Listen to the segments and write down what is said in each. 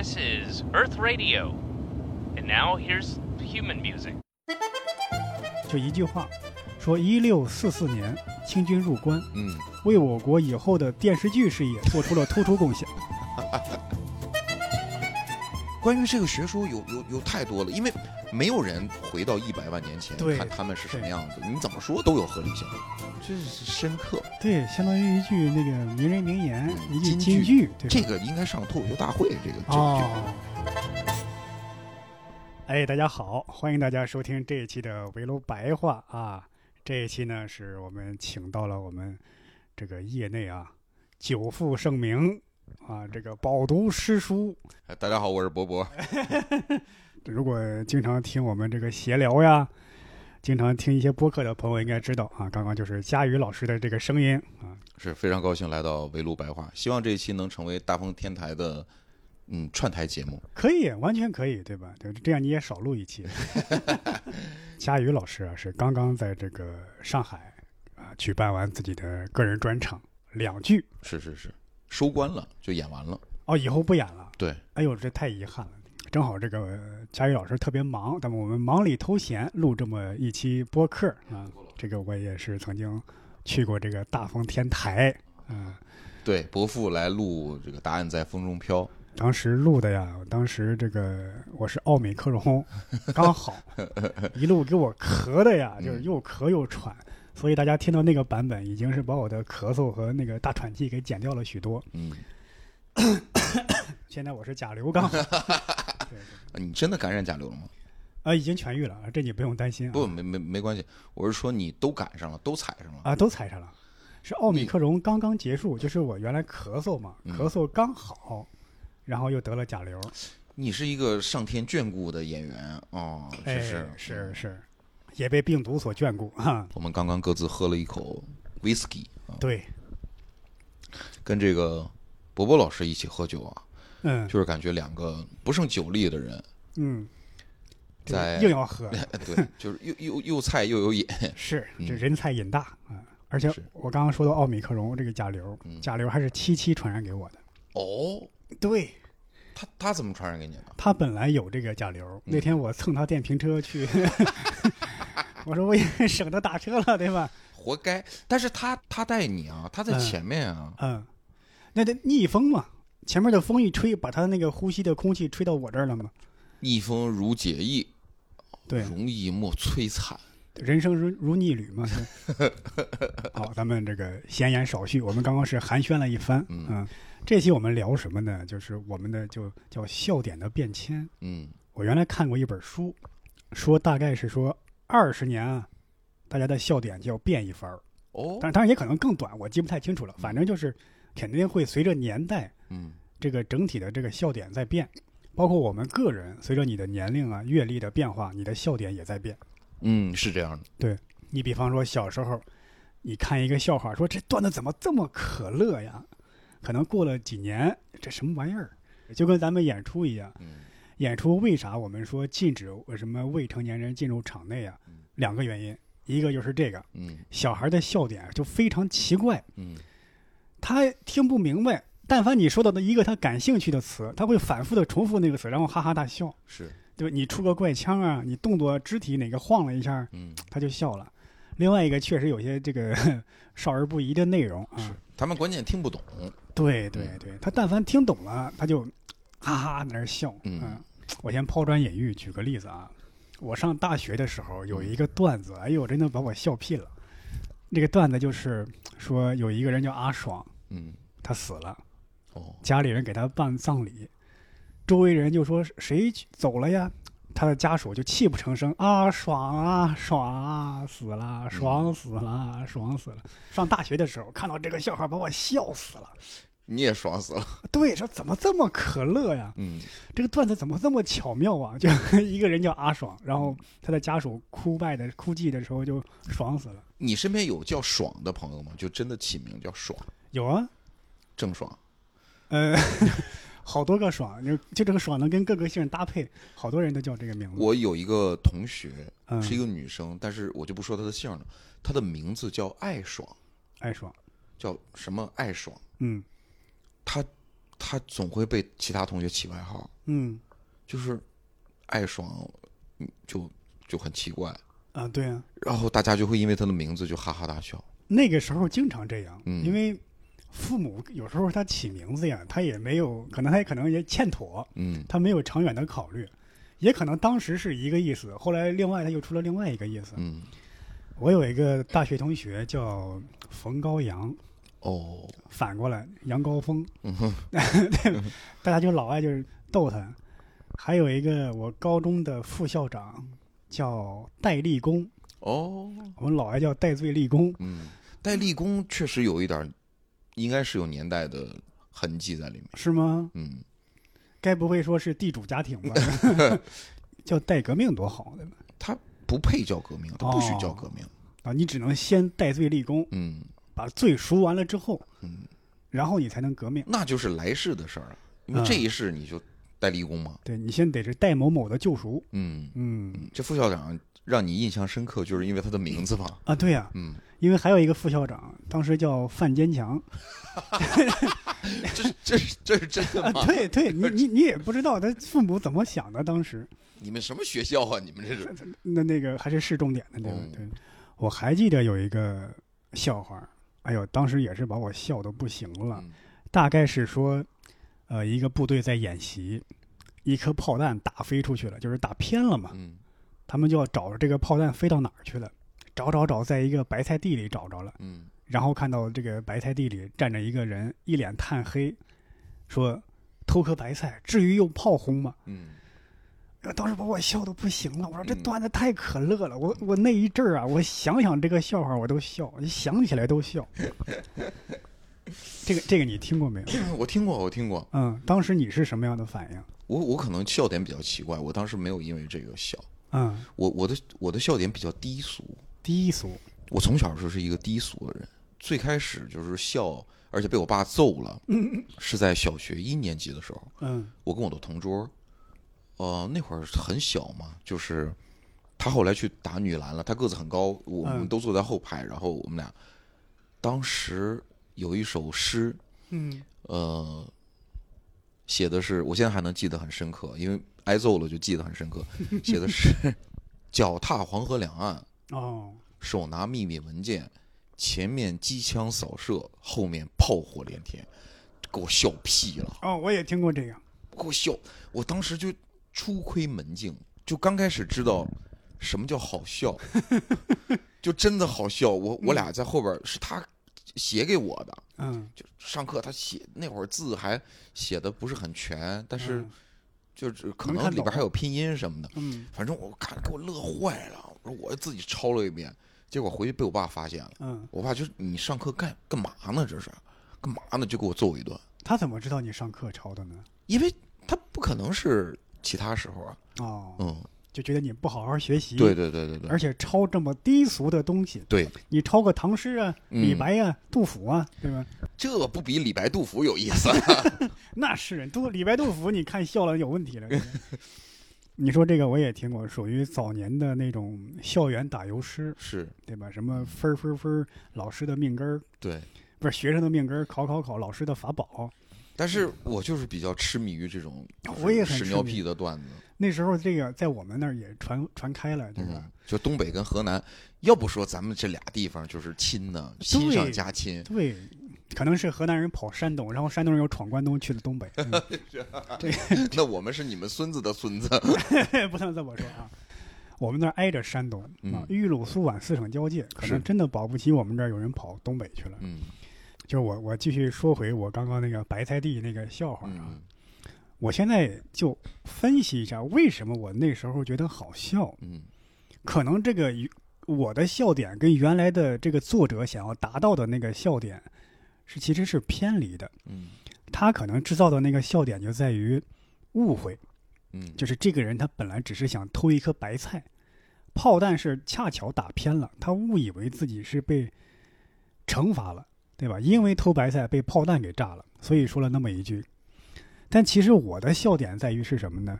This is Earth Radio. And now here's human music. 就一句话，说一六四四年清军入关，嗯，为我国以后的电视剧事业做出了突出贡献。关于这个学说有有有太多了，因为没有人回到一百万年前看他们是什么样子，你怎么说都有合理性，这是深刻。对，相当于一句那个名人名言，嗯一句金句，对？这个应该上脱口秀大会，这个这个哦。哎，大家好，欢迎大家收听这一期的围楼白话啊。这一期呢，是我们请到了我们这个业内啊久负盛名啊，这个饱读诗书。哎大家好，我是博博。如果经常听我们这个闲聊呀，经常听一些播客的朋友应该知道啊，刚刚就是佳宇老师的这个声音啊。是非常高兴来到围炉白话，希望这一期能成为大风天台的嗯串台节目。可以，完全可以，对吧？对，这样你也少录一期。佳宇老师啊，是刚刚在这个上海啊举办完自己的个人专场两剧是是是，收官了就演完了。哦，以后不演了。对，哎呦，这太遗憾了。正好这个呃佳宇老师特别忙，那么我们忙里偷闲录这么一期播客啊。这个我也是曾经去过这个大风天台，嗯、对，伯父来录这个答案在风中飘。当时录的呀，当时这个我是奥美克戎，刚好 一路给我咳的呀，就是又咳又喘，所以大家听到那个版本已经是把我的咳嗽和那个大喘气给减掉了许多。嗯，现在我是甲流刚好，对你真的感染甲流了吗？啊，已经痊愈了，这你不用担心啊。不，没没没关系，我是说你都赶上了，都踩上了。啊，都踩上了。是奥米克戎刚刚结束，就是我原来咳嗽嘛，嗯咳嗽刚好，然后又得了甲流。你是一个上天眷顾的演员哦，哎，是是是是，也被病毒所眷顾哈。我们刚刚各自喝了一口 whisky 啊，对，跟这个伯伯老师一起喝酒啊，嗯。就是感觉两个不胜酒力的人，嗯，这在硬要喝，对，就是又又又菜又有瘾，是嗯。这人菜瘾大啊。而且我刚刚说到奥米克戎这个甲流，嗯。甲流还是七七传染给我的。哦，对。他他怎么传染给你的？他本来有这个甲流，嗯。那天我蹭他电瓶车去，我说我也省得打车了，对吧？活该！但是他他带你啊，他在嗯。前面啊，嗯，那得逆风嘛，前面的风一吹，把他那个呼吸的空气吹到我这儿了嘛。逆风如解意，对，容易莫摧残。人生如如逆旅嘛。是 好，咱们这个闲言少叙，我们刚刚是寒暄了一番。嗯这期我们聊什么呢？就是我们的就叫笑点的变迁。嗯我原来看过一本书，说大概是说二十年啊，大家的笑点就要变一番儿。哦但当然也可能更短，我记不太清楚了。反正就是肯定会随着年代嗯这个整体的这个笑点在变，包括我们个人随着你的年龄啊、阅历的变化，你的笑点也在变。嗯，是这样的。对你比方说小时候，你看一个笑话，说这段子怎么这么可乐呀？可能过了几年，这什么玩意儿？就跟咱们演出一样，嗯演出为啥我们说禁止什么未成年人进入场内啊嗯？两个原因，一个就是这个嗯小孩的笑点就非常奇怪，嗯他听不明白。但凡你说到的一个他感兴趣的词，他会反复的重复那个词，然后哈哈大笑，是。对吧？你出个怪腔啊，你动作肢体哪个晃了一下，嗯。他就笑了。另外一个确实有些这个 少儿不宜的内容是。啊，，他们关键听不懂。对对对，他但凡听懂了，他就哈哈在那儿笑。嗯。嗯，我先抛砖引玉，举个例子啊，我上大学的时候有一个段子，哎呦，真的把我笑屁了。那个段子就是说有一个人叫阿爽，嗯。他死了，哦家里人给他办葬礼，周围人就说谁走了呀？他的家属就泣不成声啊，爽啊，爽啊，死了，爽死了，爽死了。上大学的时候看到这个笑话，把我笑死了。你也爽死了。对，说怎么这么可乐呀？嗯这个段子怎么这么巧妙啊？就一个人叫阿爽，然后他的家属哭败的哭泣的时候就爽死了。你身边有叫爽的朋友吗？就真的起名叫爽，有啊，郑爽。呃，好多个爽，就就这个爽能跟各个姓搭配，好多人都叫这个名字。我有一个同学嗯是一个女生，但是我就不说她的姓了，她的名字叫爱爽，爱爽，叫什么爱爽？嗯她她总会被其他同学起外号，嗯就是爱爽，嗯就就很奇怪，啊，对啊，然后大家就会因为她的名字就哈哈大笑。那个时候经常这样，嗯因为父母有时候他起名字呀，他也没有，可能他也可能也欠妥，嗯。他没有长远的考虑，也可能当时是一个意思，后来另外他又出了另外一个意思。嗯，我有一个大学同学叫冯高阳，哦，反过来杨高峰，嗯。哼，大家就老爱就是逗他。还有一个我高中的副校长叫戴立功，哦，我们老爱叫戴罪立功。嗯，戴立功确实有一点儿，应该是有年代的痕迹在里面。是吗？嗯，该不会说是地主家庭吧？叫代革命多好，对吧？他不配叫革命，他不许叫革命。啊，你只能先戴罪立功，嗯把罪赎完了之后，嗯，然后你才能革命。那就是来世的事儿了，因为嗯这一世你就戴立功嘛。对你先得是戴某某的救赎。嗯，嗯这副校长让你印象深刻，就是因为他的名字吧？啊，对呀、嗯，因为还有一个副校长，当时叫范坚强。这是这是这是真的啊，吗？对对，你你你也不知道他父母怎么想的，当时你们什么学校啊？你们这是？那那个还是市重点的，对吧？嗯对，我还记得有一个笑话，哎呦，当时也是把我笑的不行了。嗯大概是说，呃，一个部队在演习，一颗炮弹打飞出去了，就是打偏了嘛，嗯他们就要找这个炮弹飞到哪儿去了，找找找，在一个白菜地里找着了，嗯然后看到这个白菜地里站着一个人，一脸炭黑，说偷颗白菜，至于用炮轰吗？嗯呃当时把我笑的不行了，我说这嗯段子太可乐了，我我那一阵儿啊，我想想这个笑话我都笑，一想起来都笑。这个这个你听过没有？嗯，我听过，我听过。嗯，当时你是什么样的反应？我我可能笑点比较奇怪，我当时没有因为这个笑。嗯，我我的我的笑点比较低俗，低俗，我从小就是一个低俗的人。最开始就是笑，而且被我爸揍了，是在小学一年级的时候。嗯我跟我的同桌，呃，那会儿很小嘛，就是他后来去打女篮了，他个子很高，我们嗯都坐在后排，然后我们俩当时有一首诗，嗯呃，写的是，我现在还能记得很深刻，因为挨揍了就记得很深刻，写的是脚踏黄河两岸，哦，手拿秘密文件，前面机枪扫射，后面炮火连天，给我笑屁了。哦，我也听过这个。给我笑，我当时就初窥门径，就刚开始知道什么叫好笑，就真的好笑。我我俩在后边是他写给我的，嗯，就上课他写那会儿字还写的不是很全，但是嗯就是可能里边还有拼音什么的。嗯反正我看给我乐坏了，我说我自己抄了一遍，结果回去被我爸发现了。嗯，我爸就是你上课干干嘛呢？这是干嘛呢？就给我揍一顿，他怎么知道你上课抄的呢？因为他不可能是其他时候啊。哦，嗯，就觉得你不好好学习。对。对对对对而且抄这么低俗的东西，对，你抄个唐诗啊、嗯李白啊、杜甫啊，对吧？这不比李白、杜甫有意思？那是杜李白、杜甫，你看笑了有问题了。你说这个我也听过，属于早年的那种校园打油诗，是对吧？什么分分分，老师的命根儿，对，不是学生的命根儿，考考考，老师的法宝。但是我就是比较痴迷于这种我也很屎尿屁的段子，那时候这个在我们那儿也传传开了，对吧？嗯，就东北跟河南，要不说咱们这俩地方就是亲呢，亲上加亲，对，可能是河南人跑山东，然后山东人又闯关东去了东北，嗯 那我们是你们孙子的孙子，不能这么说啊。我们那儿挨着山东啊嗯，豫鲁苏皖四省交界，可能真的保不齐我们这儿有人跑东北去了。嗯就是我我继续说回我刚刚那个白菜地那个笑话啊，嗯我现在就分析一下为什么我那时候觉得好笑，嗯可能这个我的笑点跟原来的这个作者想要达到的那个笑点是其实是偏离的，嗯他可能制造的那个笑点就在于误会，嗯，就是这个人他本来只是想偷一颗白菜，炮弹是恰巧打偏了，他误以为自己是被惩罚了，对吧？因为偷白菜被炮弹给炸了，所以说了那么一句。但其实我的笑点在于是什么呢？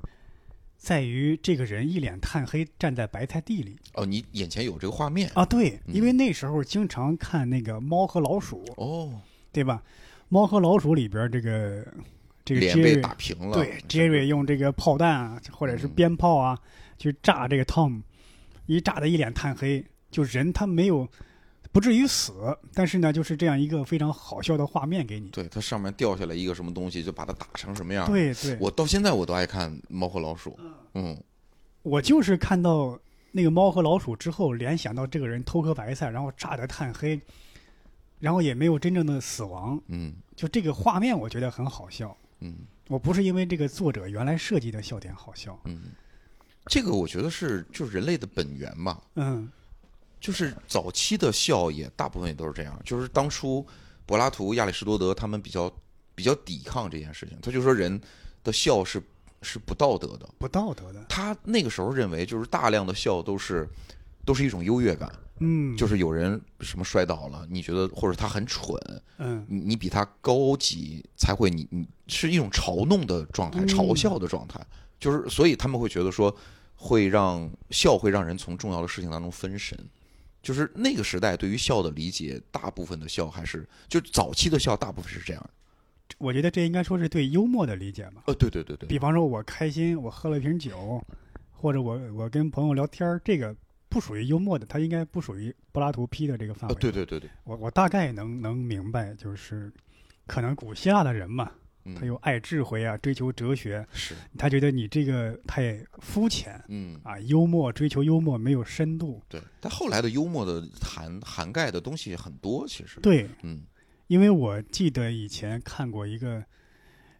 在于这个人一脸炭黑站在白菜地里。哦，你眼前有这个画面。啊，对，嗯。因为那时候经常看那个《猫和老鼠》，哦，对吧？《猫和老鼠》里边这个这个脸被 Jerry 打平了。对 Jerry 用这个炮弹啊，或者是嗯。鞭炮啊，去炸这个 Tom，一炸的一脸炭黑，就人他没有不至于死，但是呢，就是这样一个非常好笑的画面给你。对，它上面掉下来一个什么东西，就把它打成什么样。，对对，我到现在我都爱看《猫和老鼠》。嗯，我就是看到那个猫和老鼠之后，联想到这个人偷颗白菜，然后炸得炭黑，然后也没有真正的死亡，嗯就这个画面我觉得很好笑。嗯我不是因为这个作者原来设计的笑点好笑，嗯，这个我觉得是就是人类的本源吧。嗯就是早期的笑也大部分也都是这样，就是当初柏拉图、亚里士多德他们比较比较抵抗这件事情，他就说人的笑是是不道德的。不道德的，他那个时候认为，就是大量的笑都是都是一种优越感，嗯，就是有人什么摔倒了，你觉得或者他很蠢，嗯你你比他高级才会你你是一种嘲弄的状态，嗯嘲笑的状态，就是所以他们会觉得说会让笑会让人从重要的事情当中分神。就是那个时代对于笑的理解，大部分的笑还是就早期的笑，大部分是这样的。我觉得这应该说是对幽默的理解吧。呃，对对对对，比方说，我开心，我喝了一瓶酒，或者我我跟朋友聊天儿，这个不属于幽默的，它应该不属于柏拉图批的这个范呃围。对对对对，我我大概能能明白，就是可能古希腊的人嘛，嗯。他又爱智慧啊，追求哲学，是。他觉得你这个太肤浅嗯。啊，幽默追求幽默没有深度。对，但后来的幽默的涵涵盖的东西很多，其实。对，嗯。因为我记得以前看过一个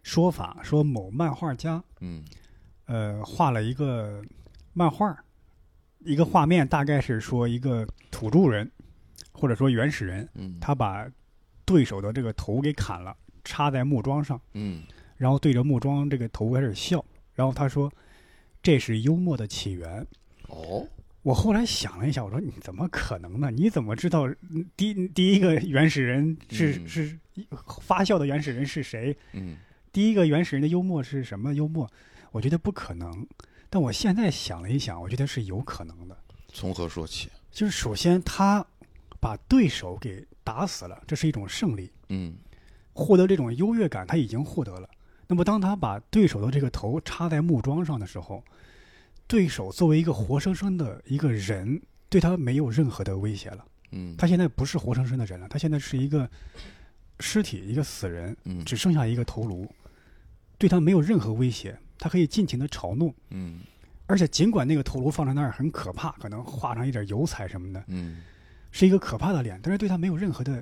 说法，说某漫画家嗯。呃画了一个漫画，一个画面大概是说一个土著人或者说原始人，嗯。他把对手的这个头给砍了，插在木桩上，嗯然后对着木桩这个头开始笑，然后他说这是幽默的起源。哦我后来想了一下，我说你怎么可能呢？你怎么知道嗯第第一个原始人是、嗯是发笑的原始人是谁？嗯第一个原始人的幽默是什么幽默？我觉得不可能。但我现在想了一想，我觉得是有可能的。从何说起？就是首先他把对手给打死了，这是一种胜利，嗯获得这种优越感他已经获得了。那么当他把对手的这个头插在木桩上的时候，对手作为一个活生生的一个人，对他没有任何的威胁了。嗯，他现在不是活生生的人了，他现在是一个尸体，一个死人，嗯只剩下一个头颅，对他没有任何威胁，他可以尽情的嘲弄。嗯而且尽管那个头颅放在那儿很可怕，可能画上一点油彩什么的，嗯是一个可怕的脸，但是对他没有任何的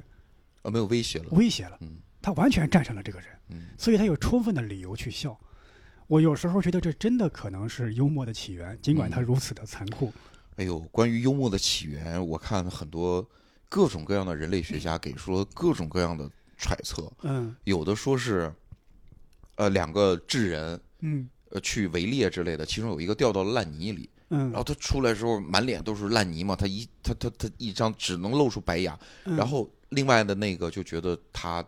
啊，没有威胁了。威胁了，嗯他完全战胜了这个人，嗯。所以他有充分的理由去笑。我有时候觉得这真的可能是幽默的起源，尽管它嗯如此的残酷。哎呦，关于幽默的起源，我看很多各种各样的人类学家给出了各种各样的揣测，嗯。有的说是，呃，两个智人嗯。呃去围猎之类的，其中有一个掉到了烂泥里，嗯。然后他出来的时候满脸都是烂泥嘛，他一他他他一张只能露出白牙，嗯，然后另外的那个就觉得他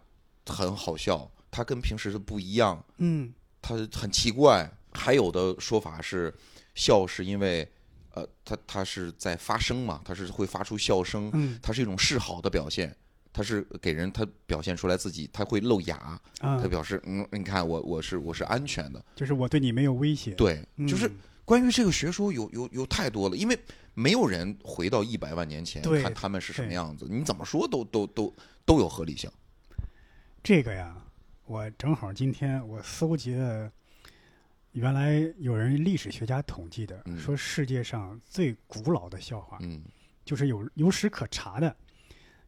很好笑，他跟平时的不一样，嗯他很奇怪。还有的说法是，笑是因为，呃，他他是在发声嘛，他是会发出笑声，嗯它是一种示好的表现，他是给人他表现出来自己，他会露牙，啊他，表示，嗯，你看我我是我是安全的，就是我对你没有威胁。对，就是嗯关于这个学说有有有太多了，因为没有人回到一百万年前看他们是什么样子，你怎么说都都都都有合理性。这个呀，我正好今天我搜集了，原来有人历史学家统计的，嗯说世界上最古老的笑话，嗯就是有有史可查的，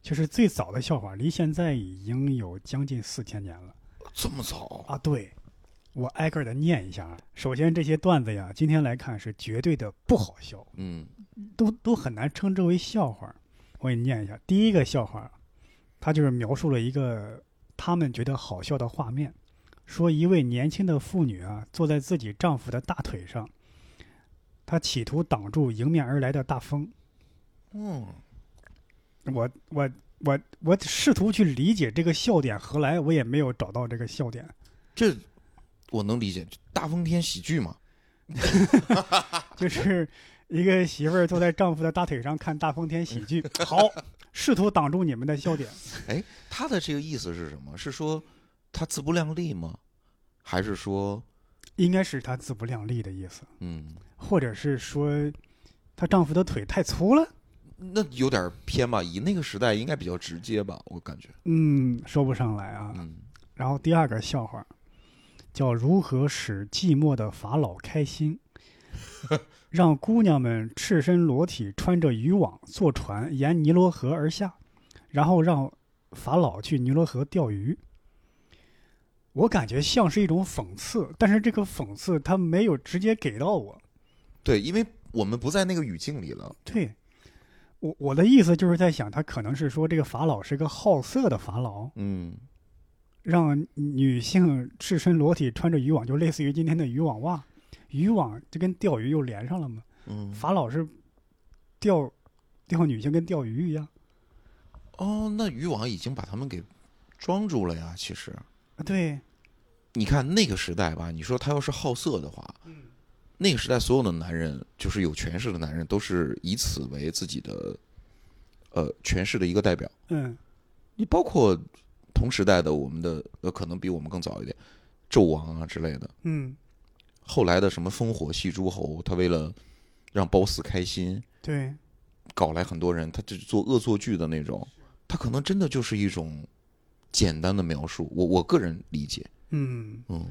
就是最早的笑话，离现在已经有将近四千年了这么早？啊！对，我挨个的念一下啊。首先，这些段子呀，今天来看是绝对的不好笑，嗯都都很难称之为笑话。我给你念一下，第一个笑话，它就是描述了一个他们觉得好笑的画面，说一位年轻的妇女啊，坐在自己丈夫的大腿上，她企图挡住迎面而来的大风。嗯，我我我我试图去理解这个笑点何来，我也没有找到这个笑点。这我能理解，大风天喜剧嘛。就是一个媳妇儿坐在丈夫的大腿上看大风天喜剧，好，试图挡住你们的笑点。哎他的这个意思是什么？是说他自不量力吗？还是说，应该是他自不量力的意思，嗯，或者是说她丈夫的腿太粗了。那有点偏吧？以那个时代应该比较直接吧，我感觉。嗯，说不上来啊。嗯然后第二个笑话，叫如何使寂寞的法老开心，让姑娘们赤身裸体穿着渔网坐船沿尼罗河而下，然后让法老去尼罗河钓鱼。我感觉像是一种讽刺，但是这个讽刺他没有直接给到我。对，因为我们不在那个语境里了。对，我我的意思就是在想，他可能是说这个法老是个好色的法老，嗯让女性赤身裸体穿着渔网，就类似于今天的渔网袜，渔网就跟钓鱼又连上了嘛。嗯。法老是钓钓女性跟钓鱼一样，哦，那渔网已经把他们给装住了呀。其实，啊对，你看那个时代吧，你说他要是好色的话，那个时代所有的男人，就是有权势的男人，都是以此为自己的呃权势的一个代表。嗯你包括同时代的我们的呃，可能比我们更早一点，纣王啊之类的。嗯，后来的什么烽火戏诸侯，他为了让褒姒开心，对，搞来很多人，他就是做恶作剧的那种，他可能真的就是一种简单的描述。我我个人理解，嗯。嗯。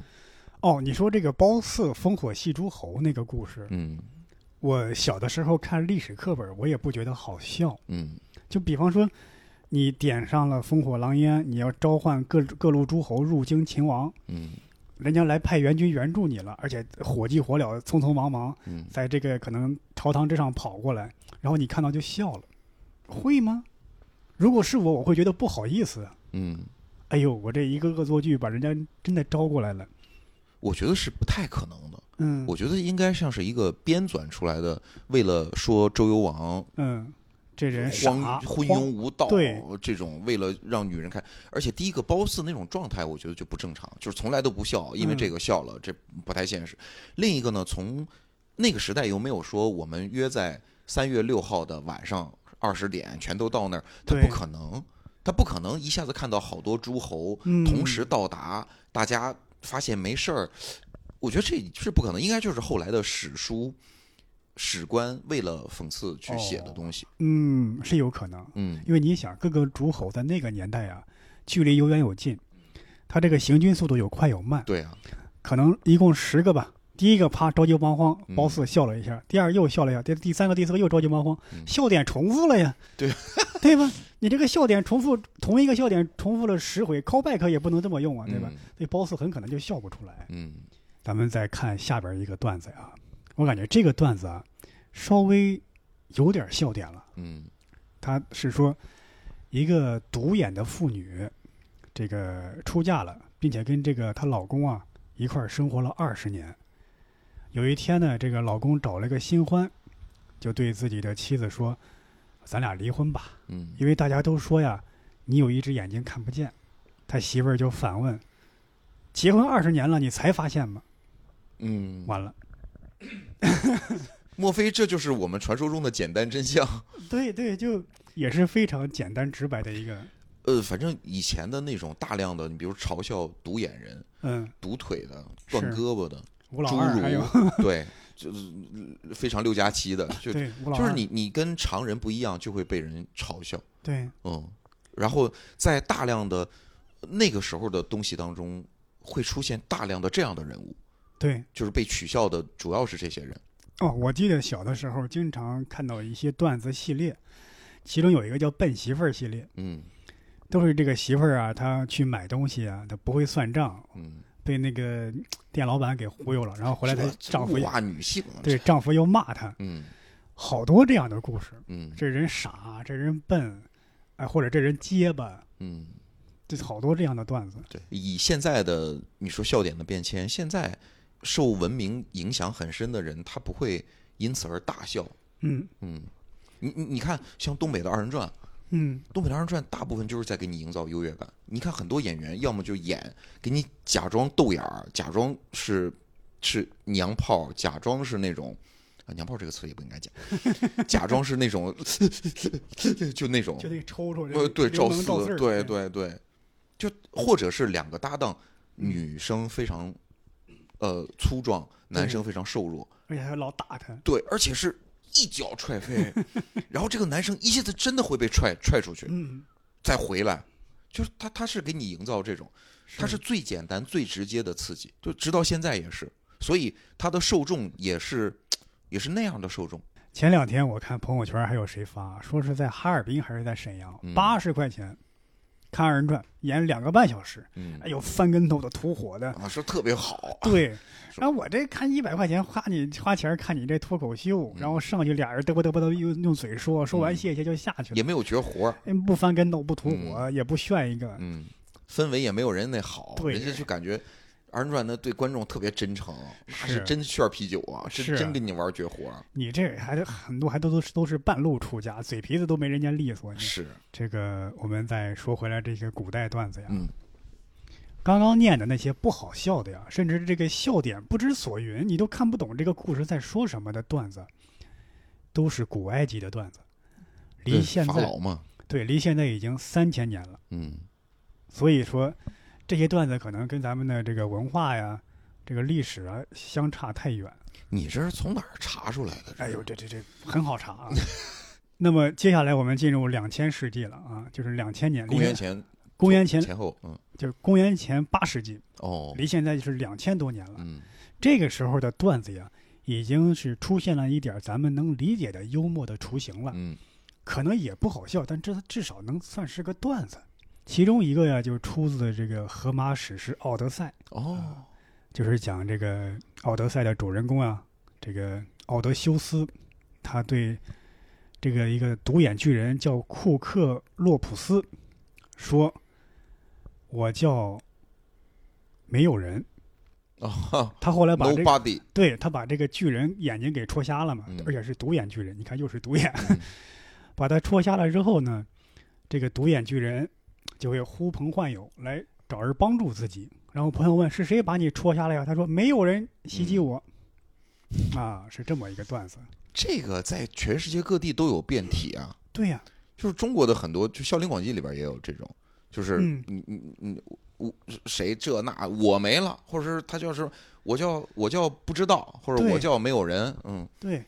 哦，你说这个褒姒烽火戏诸侯那个故事，嗯。我小的时候看历史课本，我也不觉得好笑。嗯。就比方说，你点上了烽火狼烟，你要召唤各各路诸侯入京秦王，嗯人家来派援军援助你了，而且火急火燎、匆匆忙忙，嗯，在这个可能朝堂之上跑过来，然后你看到就笑了，会吗？如果是我，我会觉得不好意思。嗯，哎呦，我这一个恶作剧把人家真的招过来了。我觉得是不太可能的。嗯，我觉得应该像是一个编纂出来的，为了说周幽王嗯，这人傻荒昏庸无道，对这种为了让女人看，而且第一个褒姒那种状态，我觉得就不正常，就是从来都不笑，因为嗯这个笑了，这不太现实。另一个呢，从那个时代又没有说我们约在三月六号的晚上二十点全都到那儿，他不可能，他不可能一下子看到好多诸侯嗯同时到达，大家发现没事儿，我觉得这是不可能，应该就是后来的史书。史官为了讽刺去写的哦东西，嗯是有可能，嗯。因为你想各个诸侯在那个年代啊，距离有远有近，他这个行军速度有快有慢，对啊，可能一共十个吧。第一个啪着急忙慌，嗯褒姒笑了一下；第二又笑了一下；第第三个、第四个又着急忙慌，嗯。笑点重复了呀，对。对吧？你这个笑点重复，同一个笑点重复了十回，callback 也不能这么用啊，对吧？嗯。所以褒姒很可能就笑不出来。嗯。咱们再看下边一个段子啊，我感觉这个段子啊，稍微有点笑点了。嗯他是说，一个独眼的妇女，这个出嫁了，并且跟这个她老公啊一块儿生活了二十年。有一天呢，这个老公找了个新欢，就对自己的妻子说：“咱俩离婚吧，嗯因为大家都说呀，你有一只眼睛看不见。”他媳妇儿就反问：“结婚二十年了，你才发现吗嗯？”，完了，莫非这就是我们传说中的简单真相？对对，就也是非常简单直白的一个，呃，反正以前的那种大量的，你比如嘲笑独眼人、嗯，独腿的、断胳膊的、吴老侏儒，对，就是呃非常六加七的，就就是你你跟常人不一样，就会被人嘲笑，对。嗯，然后在大量的那个时候的东西当中，会出现大量的这样的人物，对就是被取笑的主要是这些人，哦，我记得小的时候经常看到一些段子系列，其中有一个叫“笨媳妇儿”系列，嗯都是这个媳妇儿啊，她去买东西啊，她不会算账，嗯，被那个店老板给忽悠了，然后回来她丈夫骂女性，对，丈夫又骂她，嗯好多这样的故事。嗯这人傻，这人笨，哎，或者这人结巴，嗯。这好多这样的段子。对，以现在的你说笑点的变迁，现在受文明影响很深的人，他不会因此而大笑。嗯嗯，你你你看，像东北的二人转，嗯，东北的二人转大部分就是在给你营造优越感。你看很多演员，要么就演给你假装逗眼儿，假装是是娘炮，假装是那种。啊，娘炮这个词也不应该讲，假装是那种，就那种就那抽抽，呃，对，赵赵四，对对对，就或者是两个搭档，女生非常呃粗壮，男生非常瘦弱，而且还老打他，对，而且是一脚踹飞，然后这个男生一下子真的会被踹踹出去，嗯，再回来，就是他他是给你营造这种，他是最简单最直接的刺激，就直到现在也是，所以他的受众也是也是那样的受众，前两天我看朋友圈还有谁发，说是在哈尔滨还是在沈阳嗯，八十块钱看二人转，演两个半小时，嗯。哎呦翻跟头的、吐火的，啊，说特别好，对。然后我这看一百块钱花你花钱看你这脱口秀，嗯。然后上去俩人嘚啵嘚啵嘚用用嘴说，说完嗯谢谢就下去了，也没有绝活，嗯不翻跟头不吐火，也不炫一个，嗯，氛围也没有人那好，对。人家就感觉二人转的对观众特别真诚，他是是真炫啤酒啊，是真真跟你玩绝活，你这还很多还都都是都是半路出家，嘴皮子都没人家利索。你是，这个我们再说回来，这些古代段子呀，嗯刚刚念的那些不好笑的呀，甚至这个笑点不知所云，你都看不懂这个故事在说什么的段子，都是古埃及的段子，离现在对离现在已经三千年了。嗯所以说，这些段子可能跟咱们的这个文化呀、这个历史啊相差太远。你这是从哪儿查出来的？哎呦，这这这很好查啊。那么接下来我们进入两千世纪了啊，就是两千年，公元前公元前前后，嗯就是公元前八世纪，哦，离现在就是两千多年了。嗯这个时候的段子呀，已经是出现了一点咱们能理解的幽默的雏形了。嗯可能也不好笑，但这至少能算是个段子。其中一个呀，就出自这个荷马史诗《奥德赛》，哦，就是讲这个《奥德赛》的主人公啊，这个奥德修斯，他对这个一个独眼巨人叫库克洛普斯说：“我叫没有人。”啊他后来把这个对他把这个巨人眼睛给戳瞎了嘛，嗯。而且是独眼巨人，你看又是独眼，嗯。把他戳瞎了之后呢，这个独眼巨人就会呼朋唤友来找人帮助自己。然后朋友问是谁把你戳瞎了呀？他说没有人袭击我，啊，是这么一个段子。这个在全世界各地都有变体啊，对呀、就是中国的很多，就《笑林广记》里边也有这种，就是嗯。你你你我谁这那我没了，或者是他就是我叫我叫不知道，或者我叫没有人，嗯。对，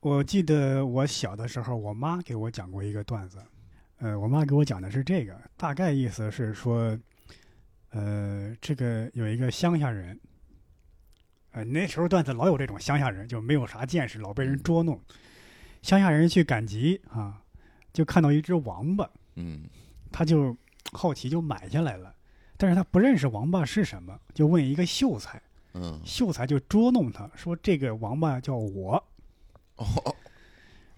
我记得我小的时候，我妈给我讲过一个段子，呃，我妈给我讲的是这个，大概意思是说，呃，这个有一个乡下人，呃，那时候段子老有这种乡下人，就没有啥见识，老被人捉弄。乡下人去赶集啊，就看到一只王八，嗯他就好奇就买下来了，但是他不认识王八是什么，就问一个秀才，嗯秀才就捉弄他说这个王八叫我。哦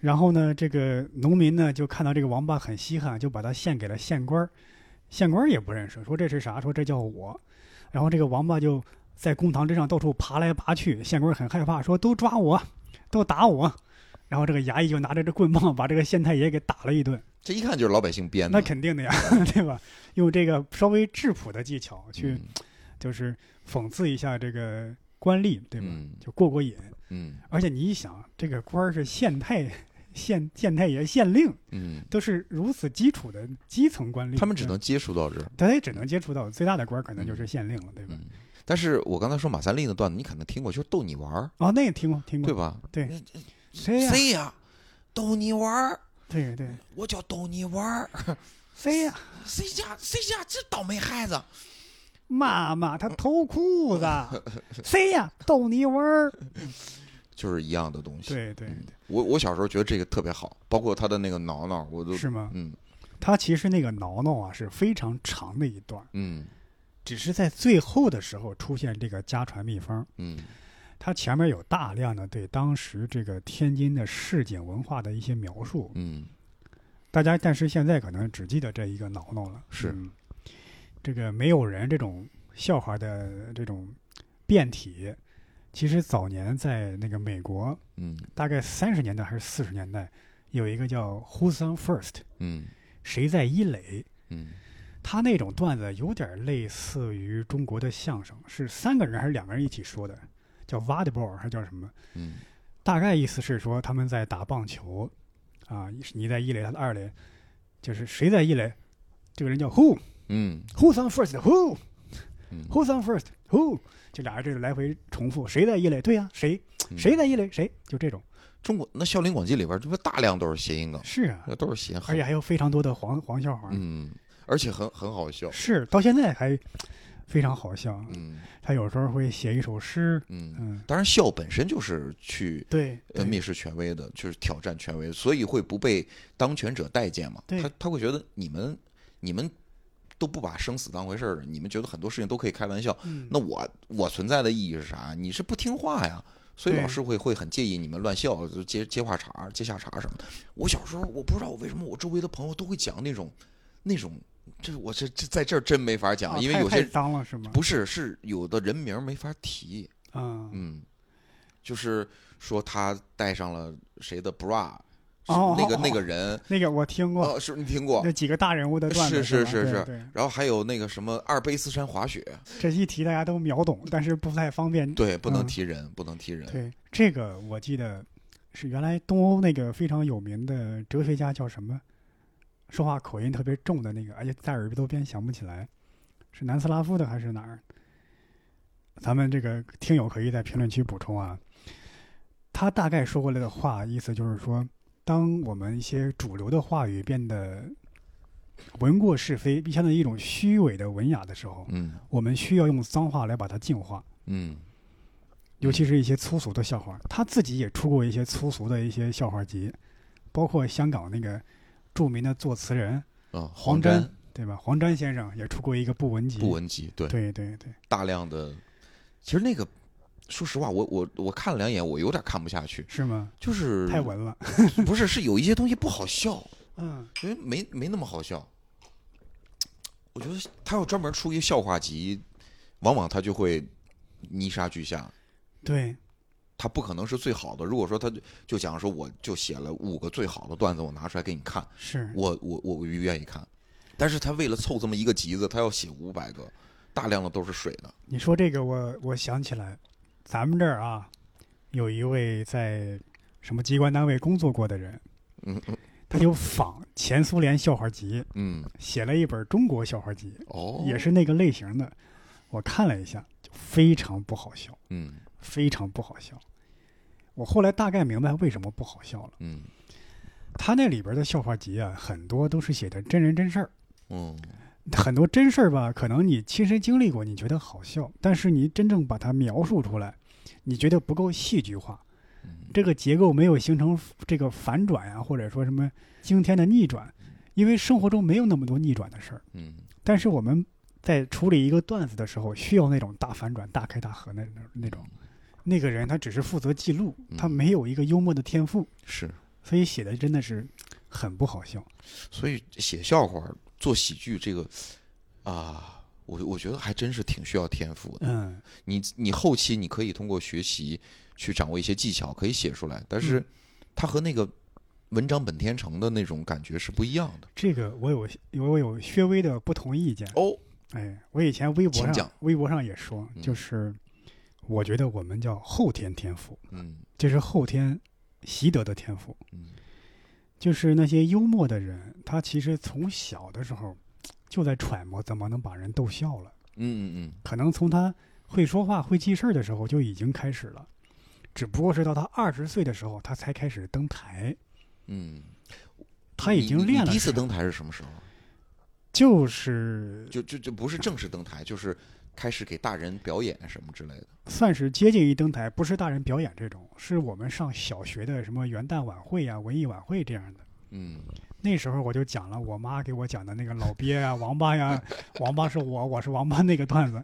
然后呢，这个农民呢就看到这个王八很稀罕，就把它献给了县官儿。县官儿也不认识，说这是啥？说这叫我。然后这个王八就在公堂之上到处爬来爬去，县官很害怕，说都抓我，都打我。然后这个衙役就拿着这棍棒把这个县太爷给打了一顿。这一看就是老百姓编的，那肯定的呀，对吧？用这个稍微质朴的技巧去，嗯就是讽刺一下这个官吏，对吧？嗯就过过瘾。嗯而且你一想，这个官儿是县太、县县太爷、县令，嗯，都是如此基础的基层官吏，他们只能接触到这儿，他也只能接触到最大的官，可能就是县令了，对吧？嗯。但是我刚才说马三立的段子，你可能听过，就是逗你玩儿，哦，那也听过，听过，对吧？对谁呀？谁呀？逗你玩儿，对对，我叫逗你玩儿。谁呀？谁家谁家这倒霉孩子？妈妈，他偷裤子，谁呀？逗你玩儿。就是一样的东西。对对嗯我我小时候觉得这个特别好，包括他的那个挠挠，我都，是吗？嗯他其实那个挠挠啊是非常长的一段，嗯只是在最后的时候出现这个家传秘方。嗯他前面有大量的对当时这个天津的市井文化的一些描述，嗯大家但是现在可能只记得这一个挠挠了。是嗯这个没有人这种笑话的这种变体，其实早年在那个美国，嗯。大概三十年代还是四十年代，有一个叫 “Who's on first”，嗯。谁在一垒？嗯。他那种段子有点类似于中国的相声，是三个人还是两个人一起说的，叫 volleyball 还叫什么？嗯。大概意思是说他们在打棒球，啊，你在一垒，他在二垒，就是谁在一垒，这个人叫 who 嗯。Who's on first who，嗯 Who's on first? Who？就俩人这个来回重复，谁在一垒？对呀、谁嗯谁在一垒？谁？就这种。中国那《笑林广记》里边，这不大量都是谐音梗，是啊，那都是谐音而且还有非常多的黄黄笑话。嗯，而且很很好笑，是，到现在还非常好笑。嗯他有时候会写一首诗，嗯。嗯，当然，笑本身就是去对，呃蔑视权威的，就是挑战权威，所以会不被当权者待见嘛。对他他会觉得你们你们都不把生死当回事儿，你们觉得很多事情都可以开玩笑。嗯那我我存在的意义是啥？你是不听话呀，所以老师会会很介意你们乱笑，就接接话茬、接下茬什么的。我小时候我不知道我为什么我周围的朋友都会讲那种那种，这我这这在这儿真没法讲，因为有些脏了是吗？不是是有的人名儿没法提。嗯，嗯，就是说他带上了谁的 bra，是哦那个哦那个人，那个我听过，哦，是你听过那？几个大人物的段子是是是是然后还有那个什么阿尔卑斯山滑雪，这一提大家都秒懂，但是不太方便。对，不能嗯提人，不能提人。对，这个我记得是原来东欧那个非常有名的哲学家叫什么？说话口音特别重的那个，而且在耳朵边想不起来，是南斯拉夫的还是哪儿？咱们这个听友可以在评论区补充啊。他大概说过来的话，意思就是说，当我们一些主流的话语变得文过是非，相当于一种虚伪的文雅的时候，嗯我们需要用脏话来把它净化。嗯尤其是一些粗俗的笑话。他自己也出过一些粗俗的一些笑话集，包括香港那个著名的作词人，啊，黄沾沾对吧？黄沾先生也出过一个不文集。不文集，对，对对对，大量的，其实那个。说实话，我我我看了两眼，我有点看不下去，是吗？就是太文了。不是是有一些东西不好笑，嗯，因为没没那么好笑。我觉得他要专门出一个笑话集，往往他就会泥沙俱下。对，他不可能是最好的。如果说他就就讲说，我就写了五个最好的段子，我拿出来给你看，是我我我我愿意看。但是他为了凑这么一个集子，他要写五百个，大量的都是水的。你说这个我，我想起来，咱们这儿啊，有一位在什么机关单位工作过的人，嗯嗯他就仿前苏联笑话集，嗯，写了一本中国笑话集，哦，也是那个类型的。我看了一下，就非常不好笑。嗯非常不好笑。我后来大概明白为什么不好笑了。嗯他那里边的笑话集啊，很多都是写的真人真事儿，嗯很多真事儿吧，可能你亲身经历过，你觉得好笑，但是你真正把它描述出来，你觉得不够戏剧化，嗯这个结构没有形成这个反转呀、或者说什么惊天的逆转，因为生活中没有那么多逆转的事儿。嗯但是我们在处理一个段子的时候，需要那种大反转、大开大合那那那种。那个人他只是负责记录，他嗯没有一个幽默的天赋，是。所以写的真的是很不好笑。所以写笑话、做喜剧这个啊，我我觉得还真是挺需要天赋的。嗯，你你后期你可以通过学习去掌握一些技巧，可以写出来，但是嗯它和那个文章本天成的那种感觉是不一样的。这个我有我有略微的不同意见。哦，哎，我以前微博上讲微博上也说，嗯就是我觉得我们叫后天天赋，嗯这是后天习得的天赋。嗯就是那些幽默的人，他其实从小的时候就在揣摩怎么能把人逗笑了。嗯嗯嗯可能从他会说话、会记事儿的时候就已经开始了，只不过是到他二十岁的时候，他才开始登台。嗯，他已经练了第一次登台是什么时候？就是就就就不是正式登台，就是开始给大人表演什么之类的。算是接近于登台，不是大人表演这种，是我们上小学的什么元旦晚会呀、文艺晚会这样的。嗯那时候我就讲了我妈给我讲的那个老鳖呀、王八呀，王八是我，我是王八那个段子。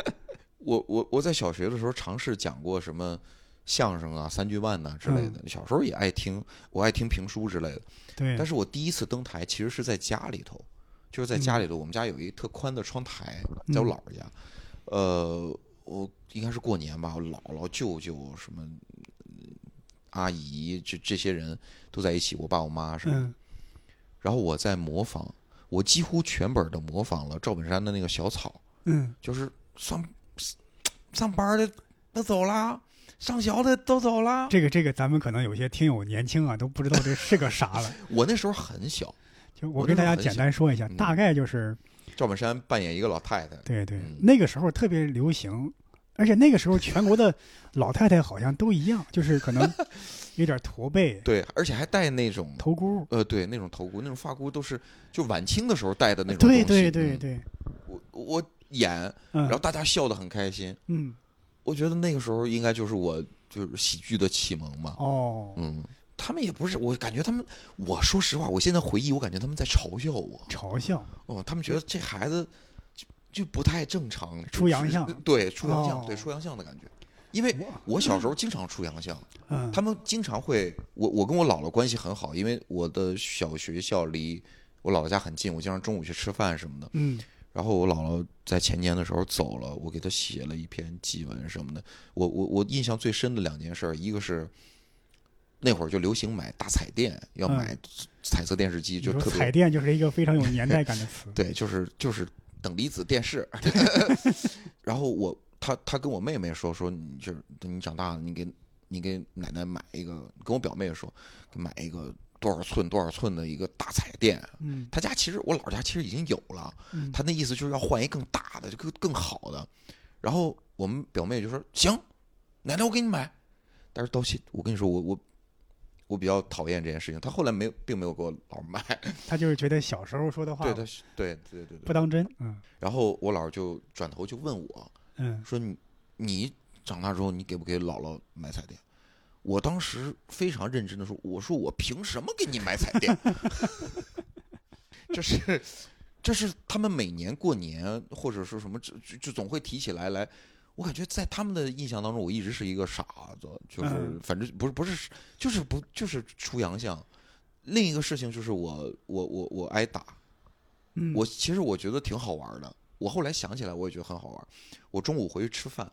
我我我在小学的时候尝试讲过什么相声啊、三句半呐、之类的。小时候也爱听，我爱听评书之类的。对，但是我第一次登台其实是在家里头，就是在家里头，我们家有一特宽的窗台，在我姥姥家。呃，我应该是过年吧，我姥姥、舅舅什么嗯阿姨，这这些人都在一起，我爸我妈什么。嗯然后我在模仿，我几乎全本的模仿了赵本山的那个小草，嗯，就是上上班的都走啦，上学的都走啦。这个这个，咱们可能有些听友年轻啊，都不知道这是个啥了。我那时候很小，就我跟大家简单说一下，嗯大概就是赵本山扮演一个老太太，对对嗯，那个时候特别流行，而且那个时候全国的老太太好像都一样，就是可能有点驼背、对，而且还戴那种头箍。呃，对，那种头箍、那种发箍都是就晚清的时候戴的那种对东西对对，嗯对，我我演，嗯，然后大家笑得很开心，嗯，我觉得那个时候应该就是我就是喜剧的启蒙嘛。哦，嗯，他们也不是，我感觉他们，我说实话，我现在回忆，我感觉他们在嘲笑我。嘲笑，哦，他们觉得这孩子就就不太正常，出洋相对，出洋相，哦对，出洋相的感觉。因为我小时候经常出洋相，嗯，他们经常会，我我跟我姥姥关系很好，因为我的小学校离我姥姥家很近，我经常中午去吃饭什么的。嗯然后我姥姥在前年的时候走了，我给她写了一篇祭文什么的。我我我印象最深的两件事儿，一个是那会儿就流行买大彩电，要嗯买彩色电视机，就特别。彩电就是一个非常有年代感的词 对，就是就是等离子电视。然后我他他跟我妹妹说说，你就是等你长大了，你给你给奶奶买一个，跟我表妹说，买一个多少寸多少寸的一个大彩电。嗯他家其实我姥家其实已经有了，嗯，他那意思就是要换一更大的，就更更好的。然后我们表妹就说行，奶奶我给你买。但是到现我跟你说我我我比较讨厌这件事情，他后来没有并没有给我姥儿买，他就是觉得小时候说的话对他是对对对对不。当真，嗯然后我姥儿就转头就问我嗯说你你长大之后你给不给姥姥买彩电？我当时非常认真的说，我说我凭什么给你买彩电？这是这是他们每年过年或者说什么，就就就总会提起来来。我感觉在他们的印象当中，我一直是一个傻子，就是嗯反正不是不是就是不就是出洋相。另一个事情就是我我我我挨打，嗯，我其实我觉得挺好玩的。我后来想起来，我也觉得很好玩。我中午回去吃饭，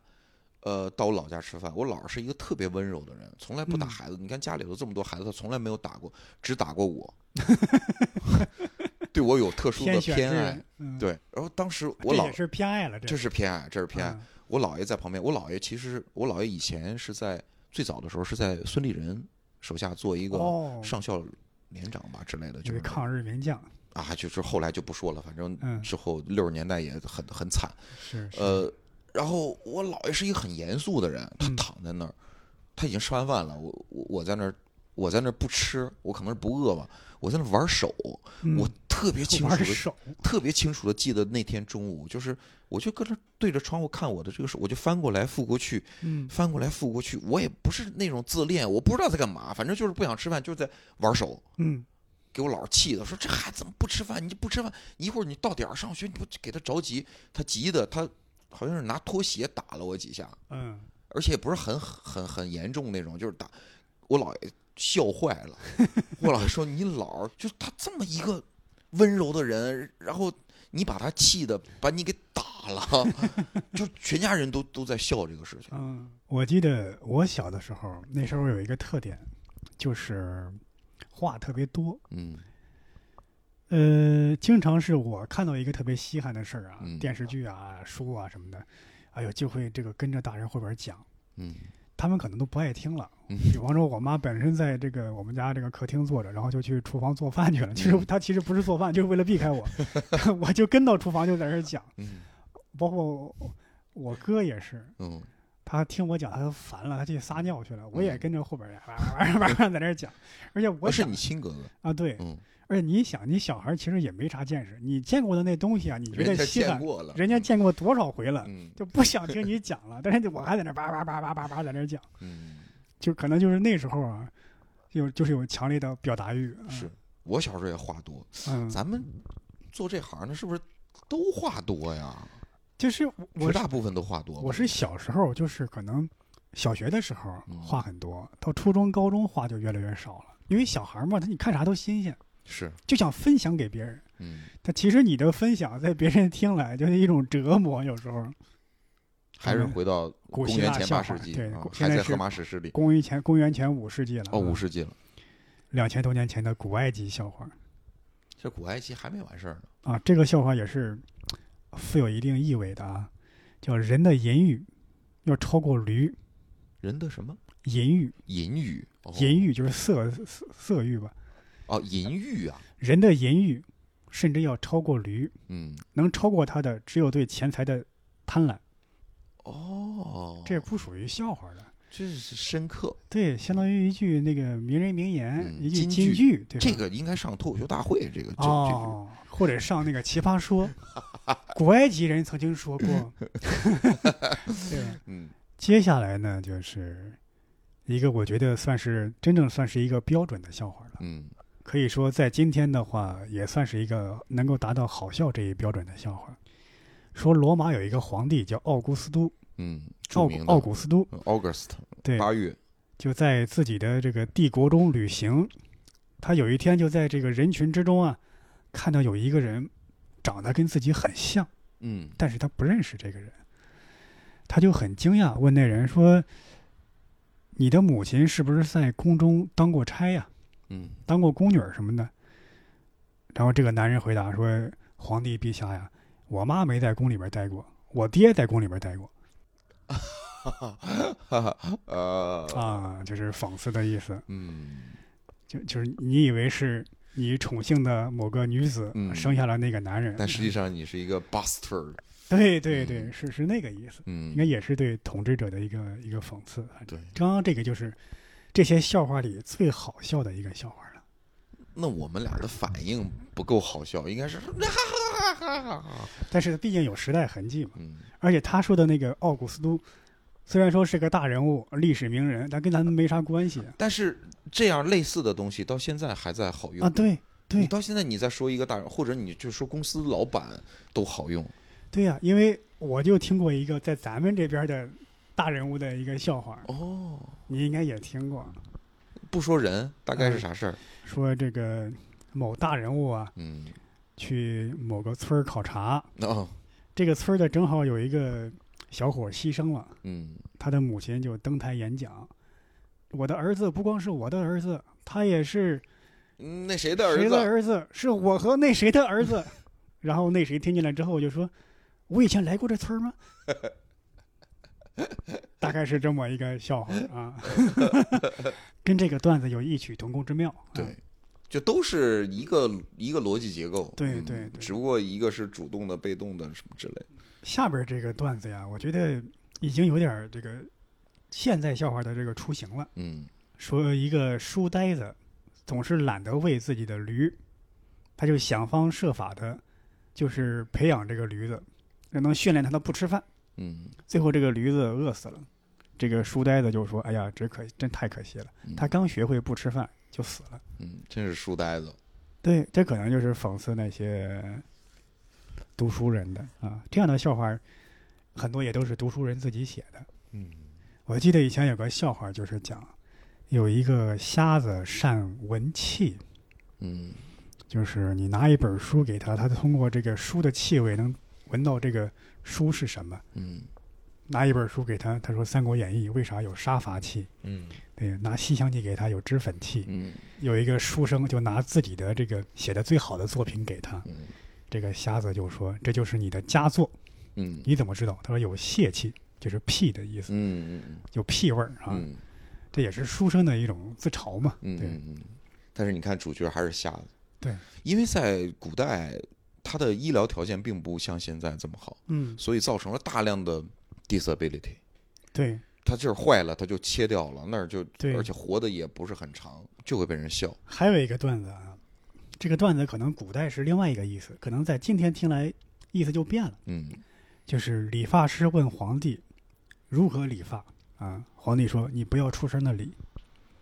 呃，到我姥家吃饭。我姥是一个特别温柔的人，从来不打嗯孩子。你看家里头这么多孩子，他从来没有打过，只打过我，对我有特殊的偏爱。，嗯，对，然后当时我姥这是偏爱了，这是偏爱，这是偏爱。嗯我姥爷在旁边，我姥爷其实我姥爷以前是在最早的时候是在孙立人手下做一个哦，上校连长吧之类的，就是抗日名将，啊，就是后来就不说了，反正嗯。之后六十年代也很很惨。是是。呃，然后我姥爷是一个很严肃的人，他嗯。躺在那儿，他已经吃完饭了，我我我在那儿，我在那儿不吃，我可能是不饿吧，我在那儿玩手，嗯。我特别清楚的，特别清楚的记得那天中午，就是我就搁那对着窗户看我的这个手，我就翻过来覆过去，嗯翻过来覆过去，我也不是那种自恋，我不知道在干嘛，反正就是不想吃饭，就是在玩手。嗯给我姥儿气的，说这孩子怎么不吃饭？你就不吃饭，一会儿你到点儿上学，你不给他着急，他急的，他好像是拿拖鞋打了我几下，嗯，而且也不是很很很严重那种，就是打我姥爷笑坏了。我姥爷说你姥儿就他这么一个温柔的人，然后你把他气的把你给打了，就全家人都都在笑这个事情。嗯，我记得我小的时候，那时候有一个特点，就是话特别多。嗯呃，经常是我看到一个特别稀罕的事儿啊，嗯电视剧啊、书啊什么的，哎呦，就会这个跟着大人后边讲，嗯他们可能都不爱听了。嗯比方说，我妈本身在这个我们家这个客厅坐着，然后就去厨房做饭去了。其实嗯她其实不是做饭，就是为了避开我，我就跟到厨房就在那儿讲。嗯包括我我哥也是，嗯他听我讲，他都烦了，他去撒尿去了。我也嗯跟着后边儿哇哇哇哇哇在那儿讲，而且我我是你亲哥哥，啊，对，嗯，而且你想，你小孩其实也没啥见识，你见过的那东西啊，你觉得稀罕，见过了，人家见过多少回了，嗯就不想听你讲了。但是我还在那叭叭叭叭叭叭在那儿讲，嗯。就可能就是那时候啊，有就是有强烈的表达欲。嗯是我小时候也话多，嗯，咱们做这行的，是不是都话多呀？就是我绝大部分都话多。我是小时候就是可能小学的时候嗯话很多，到初中高中话就越来越少了，因为小孩嘛，他你看啥都新鲜，是，就想分享给别人。嗯，但其实你的分享在别人听来就是一种折磨，有时候。还是回到古希公元前八世纪，还在荷马史诗里。公元前公元前五世纪了，哦，五世纪了，两千多年前的古埃及笑话这古埃及还没完事儿呢。啊，这个笑话也是富有一定意味的啊，叫人的淫欲要超过驴，人的什么？淫欲，淫欲？哦。淫欲就是色色色欲吧，哦，淫欲啊，人的淫欲甚至要超过驴，嗯，能超过他的只有对钱财的贪婪，哦，这不属于笑话的。这是深刻，对，相当于一句那个名人名言，嗯一句金句对吧？这个应该上脱口秀大会，这个这这哦，或者上那个奇葩说，古埃及人曾经说过，对。嗯。接下来呢，就是一个我觉得算是真正算是一个标准的笑话了。嗯。可以说，在今天的话，也算是一个能够达到好笑这一标准的笑话。说罗马有一个皇帝叫奥古斯都，嗯，奥古奥古斯都，August 对，八月，就在自己的这个帝国中旅行。他有一天就在这个人群之中啊，看到有一个人长得跟自己很像，嗯。但是他不认识这个人，他就很惊讶，问那人说：“你的母亲是不是在宫中当过差呀、嗯。当过宫女什么的？”然后这个男人回答说：“皇帝陛下呀，我妈没在宫里边待过，我爹在宫里边待过。啊，就是讽刺的意思。嗯。就就是你以为是你宠幸的某个女子、嗯生下了那个男人，但实际上你是一个 bastard，对对对，嗯是是那个意思，嗯应该也是对统治者的一个一个讽刺。对。刚刚这个就是这些笑话里最好笑的一个笑话了。那我们俩的反应不够好笑，应该是哈哈哈哈哈哈。但是毕竟有时代痕迹嘛，嗯而且他说的那个奥古斯都，虽然说是个大人物、历史名人，但跟咱们没啥关系 但是这样类似的东西到现在还在好用啊。对你对到现在你再说一个大人，或者你就说公司老板都好用。对呀、因为我就听过一个在咱们这边的大人物的一个笑话，哦，你应该也听过，不说人，大概是啥事儿？说这个某大人物啊嗯，去某个村儿考察，哦，这个村儿的正好有一个小伙牺牲了，嗯他的母亲就登台演讲。我的儿子不光是我的儿子，他也是嗯，那谁的儿子谁的子？儿子？是我和那谁的儿子。然后那谁听进来之后就说：“我以前来过这村吗？” 大概是这么一个笑话啊，跟这个段子有异曲同工之妙。啊对，就都是一个一个逻辑结构。嗯对对对只不过一个是主动的、被动的什么之类。下边这个段子呀，我觉得已经有点儿这个现在笑话的这个雏形了。嗯说一个书呆子总是懒得喂自己的驴，他就想方设法的，就是培养这个驴子，让能训练它的不吃饭。嗯最后这个驴子饿死了，这个书呆子就说：“哎呀，这可真太可惜了，嗯他刚学会不吃饭就死了。嗯，真是书呆子。”对，这可能就是讽刺那些读书人的啊。这样的笑话，很多也都是读书人自己写的。嗯我记得以前有个笑话，就是讲有一个瞎子善闻气，嗯就是你拿一本书给他，他通过这个书的气味能闻到这个书是什么。嗯拿一本书给他，他说《三国演义》为啥有杀伐气？嗯对，拿《西厢记》给他有脂粉气。嗯有一个书生就拿自己的这个写的最好的作品给他，嗯这个瞎子就说：“这就是你的佳作，嗯你怎么知道？”他说：“有泄气，就是屁的意思，嗯嗯有屁味儿啊。嗯这也是书生的一种自嘲嘛。嗯嗯嗯。但是你看，主角还是瞎子。对，因为在古代，他的医疗条件并不像现在这么好，嗯，所以造成了大量的 disability。对，他这儿坏了，他就切掉了，那儿就对而且活的也不是很长，就会被人笑。还有一个段子啊，这个段子可能古代是另外一个意思，可能在今天听来意思就变了。嗯就是理发师问皇帝如何理发啊？皇帝说：“你不要出声的理。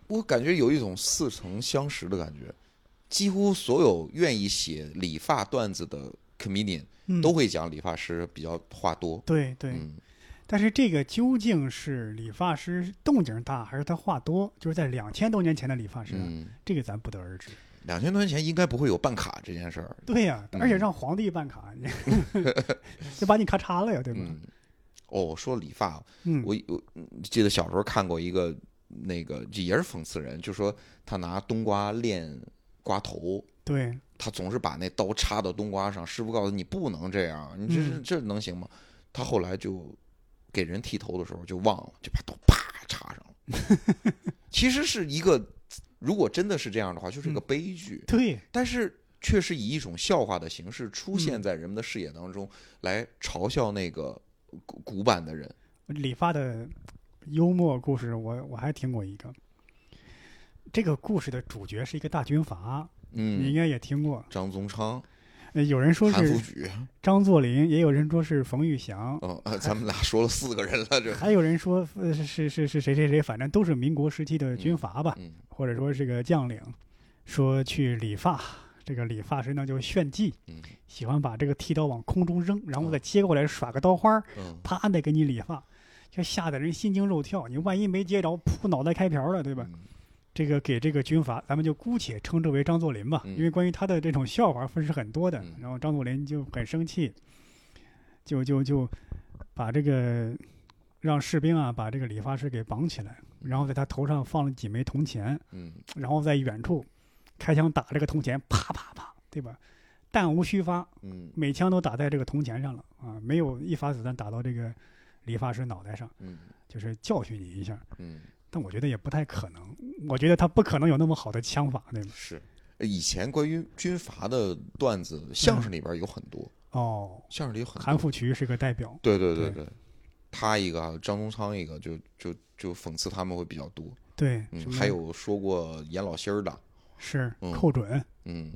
我感觉有一种似曾相识的感觉，几乎所有愿意写理发段子的 comedian 嗯”都会讲理发师比较话多。对对，嗯但是这个究竟是理发师动静大，还是他话多？就是在两千多年前的理发师啊，嗯，这个咱不得而知。两千多年前应该不会有办卡这件事儿。对呀、嗯而且让皇帝办卡，你 就把你咔嚓了呀，对吧？嗯，哦，说理发，嗯，我我记得小时候看过一个那个也是讽刺人，就说他拿冬瓜练刮头，对，他总是把那刀插到冬瓜上，师傅告诉你不能这样，你这是嗯这能行吗？他后来就给人剃头的时候就忘了，就把刀啪插上了。其实是一个，如果真的是这样的话，就是一个悲剧。对，但是却是以一种笑话的形式出现嗯在人们的视野当中，来嘲笑那个古古板的人。理发的幽默故事我，我还听过一个。这个故事的主角是一个大军阀，嗯你应嗯，该也听过。张宗昌、呃有人说是榘，张作霖，也有人说是冯玉祥，咱们俩说了四个人了，这，还有人说呃是是是是谁谁谁，反正都是民国时期的军阀吧，嗯或者说是个将领，说去理发，这个理发师呢就炫技，嗯喜欢把这个剃刀往空中扔，然后再接过来耍个刀花啪的给你理发，就吓得人心惊肉跳。你万一没接着，噗，脑袋开瓢了，对吧？嗯这个给这个军阀，咱们就姑且称之为张作霖吧，嗯因为关于他的这种笑话分是很多的。嗯然后张作霖就很生气，就就就把这个让士兵啊把这个理发师给绑起来，然后在他头上放了几枚铜钱，嗯然后在远处开枪打这个铜钱，啪啪啪，对吧？弹无虚发，嗯每枪都打在这个铜钱上了啊，没有一发子弹打到这个理发师脑袋上，嗯就是教训你一下。嗯，但我觉得也不太可能，我觉得他不可能有那么好的枪法，对吗？是。以前关于军阀的段子，相声里边有很多，哦，相声里有很多。韩复渠是个代表，对对对对对，他一个啊张宗昌一个，就就就讽刺他们会比较多。对，嗯，还有说过严老心儿的，是嗯寇准嗯，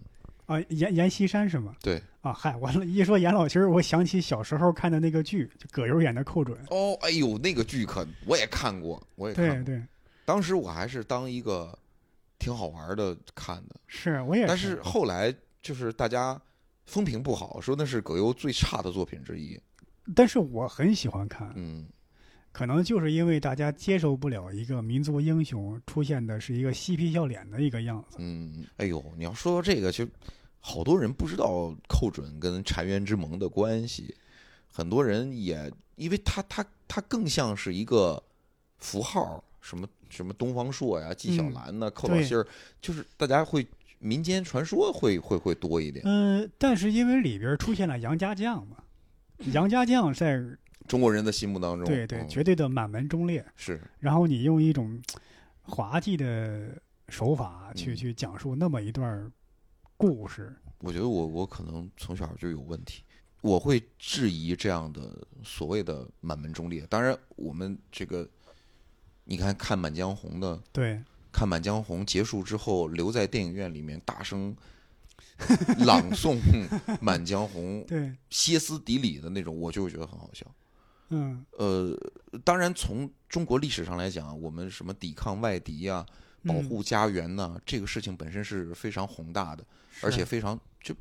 啊，阎阎锡山是吗？对。啊，嗨，完了，一说阎老七儿，我想起小时候看的那个剧，就葛优演的寇准。哦，哎呦，那个剧可我也看过，我也看过。对对，当时我还是当一个挺好玩的看的，是我也但是后来就是大家风评不好，说那是葛优最差的作品之一。但是我很喜欢看，嗯可能就是因为大家接受不了一个民族英雄出现的是一个嬉皮笑脸的一个样子。嗯，哎呦，你要说到这个，就好多人不知道寇准跟澶渊之盟的关系，很多人也因为他他他更像是一个符号，什么什么东方朔呀、纪晓嗯岚呐、寇老对心儿，就是大家会民间传说会会会多一点。嗯、但是因为里边出现了杨家将嘛，杨家将在中国人的心目当中，对对嗯。绝对的满门忠烈，是，然后你用一种滑稽的手法去、嗯。去讲述那么一段故事，我觉得我我可能从小就有问题，我会质疑这样的所谓的满门忠烈。当然，我们这个你看看《满江红》的，对，看《满江红》结束之后，留在电影院里面大声 朗诵《满江红》，对，歇斯底里的那种，我就会觉得很好笑。嗯，呃，当然从中国历史上来讲，我们什么抵抗外敌呀、保嗯护家园呐、这个事情本身是非常宏大的，而且非常就